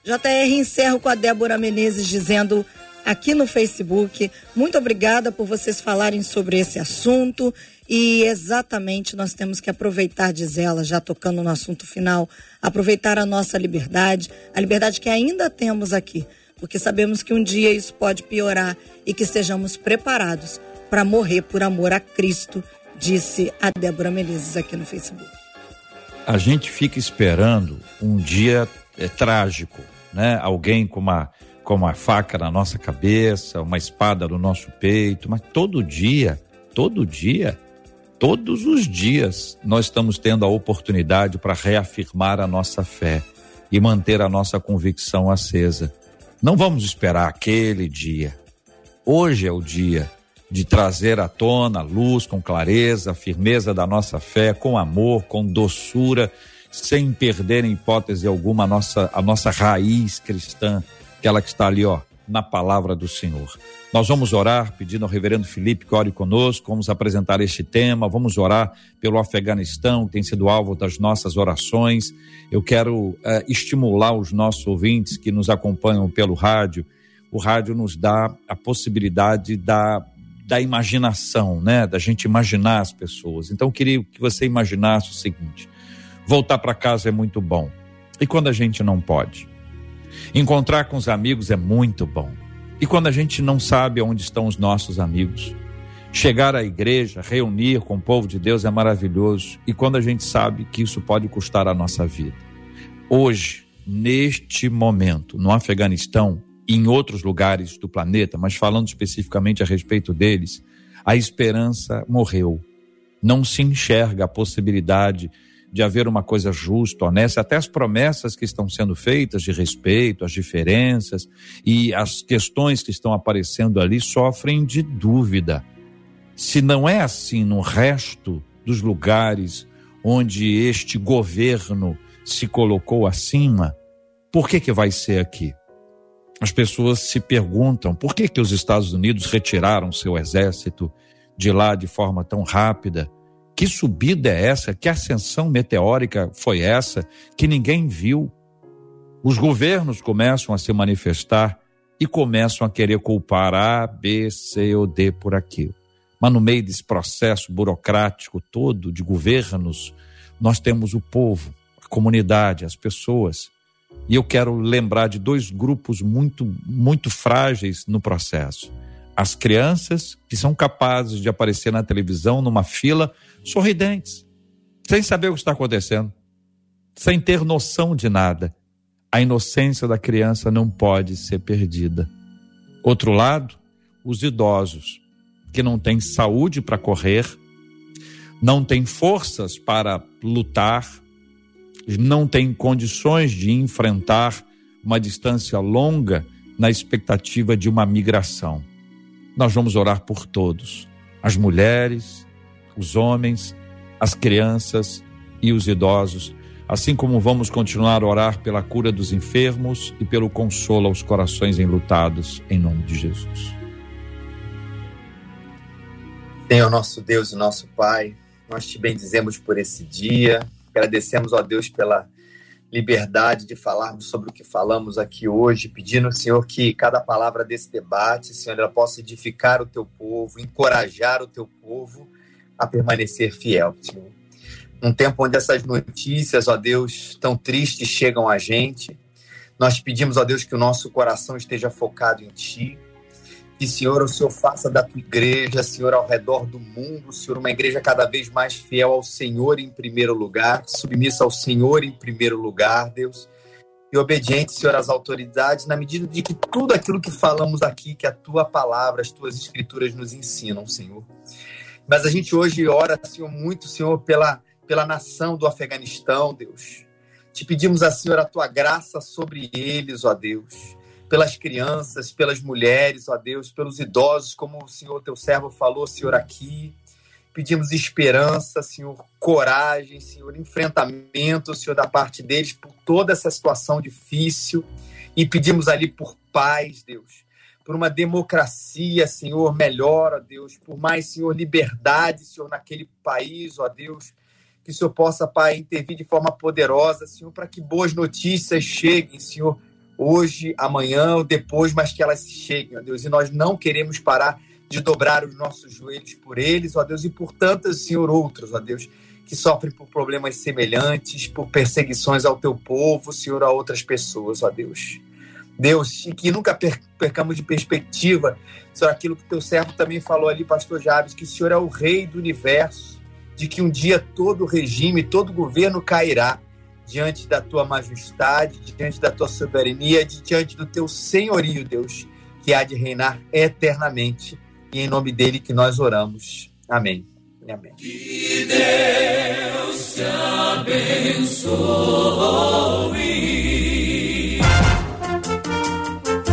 JR encerro com a Débora Menezes dizendo aqui no Facebook. Muito obrigada por vocês falarem sobre esse assunto. E exatamente nós temos que aproveitar, diz ela, já tocando no assunto final, aproveitar a nossa liberdade, a liberdade que ainda temos aqui, porque sabemos que um dia isso pode piorar e que estejamos preparados para morrer por amor a Cristo, disse a Débora Menezes aqui no Facebook. A gente fica esperando um dia é, trágico, né? Alguém com uma com uma faca na nossa cabeça, uma espada no nosso peito, mas todo dia, todo dia, todos os dias nós estamos tendo a oportunidade para reafirmar a nossa fé e manter a nossa convicção acesa. Não vamos esperar aquele dia. Hoje é o dia de trazer à tona a luz com clareza, a firmeza da nossa fé, com amor, com doçura sem perder em hipótese alguma a nossa, a nossa raiz cristã, aquela que está ali, ó, na palavra do Senhor. Nós vamos orar pedindo ao reverendo Felipe que ore conosco, vamos apresentar este tema, vamos orar pelo Afeganistão, que tem sido alvo das nossas orações. Eu quero eh, estimular os nossos ouvintes que nos acompanham pelo rádio. O rádio nos dá a possibilidade da, da imaginação, né? Da gente imaginar as pessoas. Então, eu queria que você imaginasse o seguinte: Voltar para casa é muito bom. E quando a gente não pode? Encontrar com os amigos é muito bom. E quando a gente não sabe onde estão os nossos amigos? Chegar à igreja, reunir com o povo de Deus é maravilhoso. E quando a gente sabe que isso pode custar a nossa vida? Hoje, neste momento, no Afeganistão e em outros lugares do planeta, mas falando especificamente a respeito deles, a esperança morreu. Não se enxerga a possibilidade de haver uma coisa justa, honesta, até as promessas que estão sendo feitas de respeito, as diferenças e as questões que estão aparecendo ali sofrem de dúvida. Se não é assim no resto dos lugares onde este governo se colocou acima, por que que vai ser aqui? As pessoas se perguntam por que, que os Estados Unidos retiraram seu exército de lá de forma tão rápida. Que subida é essa? Que ascensão meteórica foi essa que ninguém viu? Os governos começam a se manifestar e começam a querer culpar A, B, C ou D por aquilo. Mas no meio desse processo burocrático todo de governos, nós temos o povo, a comunidade, as pessoas e eu quero lembrar de dois grupos muito, muito frágeis no processo. As crianças, que são capazes de aparecer na televisão, numa fila, sorridentes, sem saber o que está acontecendo, sem ter noção de nada. A inocência da criança não pode ser perdida. Outro lado, os idosos, que não têm saúde para correr, não têm forças para lutar, não têm condições de enfrentar uma distância longa na expectativa de uma migração. Nós vamos orar por todos: as mulheres, os homens, as crianças e os idosos, assim como vamos continuar a orar pela cura dos enfermos e pelo consolo aos corações enlutados, em nome de Jesus. Senhor nosso Deus e nosso Pai, nós te bendizemos por esse dia, Agradecemos a Deus pela liberdade de falarmos sobre o que falamos aqui hoje, pedindo, Senhor, que cada palavra desse debate, Senhor, ela possa edificar o teu povo, encorajar o teu povo a permanecer fiel, Senhor. Num tempo onde essas notícias, ó Deus, tão tristes chegam a gente, nós pedimos, ó Deus, que o nosso coração esteja focado em Ti, que, Senhor, o Senhor faça da tua igreja, Senhor, ao redor do mundo, Senhor, uma igreja cada vez mais fiel ao Senhor em primeiro lugar, submissa ao Senhor em primeiro lugar, Deus, e obediente, Senhor, às autoridades, na medida de que tudo aquilo que falamos aqui, que a tua palavra, as tuas escrituras nos ensinam, Senhor. Mas a gente hoje ora, Senhor, muito, Senhor, pela, pela nação do Afeganistão, Deus. Te pedimos, a Senhor, a tua graça sobre eles, ó Deus pelas crianças, pelas mulheres, ó Deus, pelos idosos, como o Senhor teu servo falou, Senhor, aqui. Pedimos esperança, Senhor, coragem, Senhor, enfrentamento, Senhor, da parte deles por toda essa situação difícil. E pedimos ali por paz, Deus, por uma democracia, Senhor, melhor, ó Deus, por mais, Senhor, liberdade, Senhor, naquele país, ó Deus. Que o Senhor possa, Pai, intervir de forma poderosa, Senhor, para que boas notícias cheguem, Senhor, hoje, amanhã ou depois, mas que elas cheguem, ó Deus. E nós não queremos parar de dobrar os nossos joelhos por eles, ó Deus, e por tantos, Senhor, outros, ó Deus, que sofrem por problemas semelhantes, por perseguições ao teu povo, Senhor, a outras pessoas, ó Deus. Deus, e que nunca percamos de perspectiva, Senhor, aquilo que teu servo também falou ali, pastor Jabes, que o Senhor é o rei do universo, de que um dia todo regime, todo governo cairá, diante da tua majestade, diante da tua soberania, diante do teu senhorio, Deus, que há de reinar eternamente. E em nome dele que nós oramos. Amém. Amém. Que Deus te abençoe.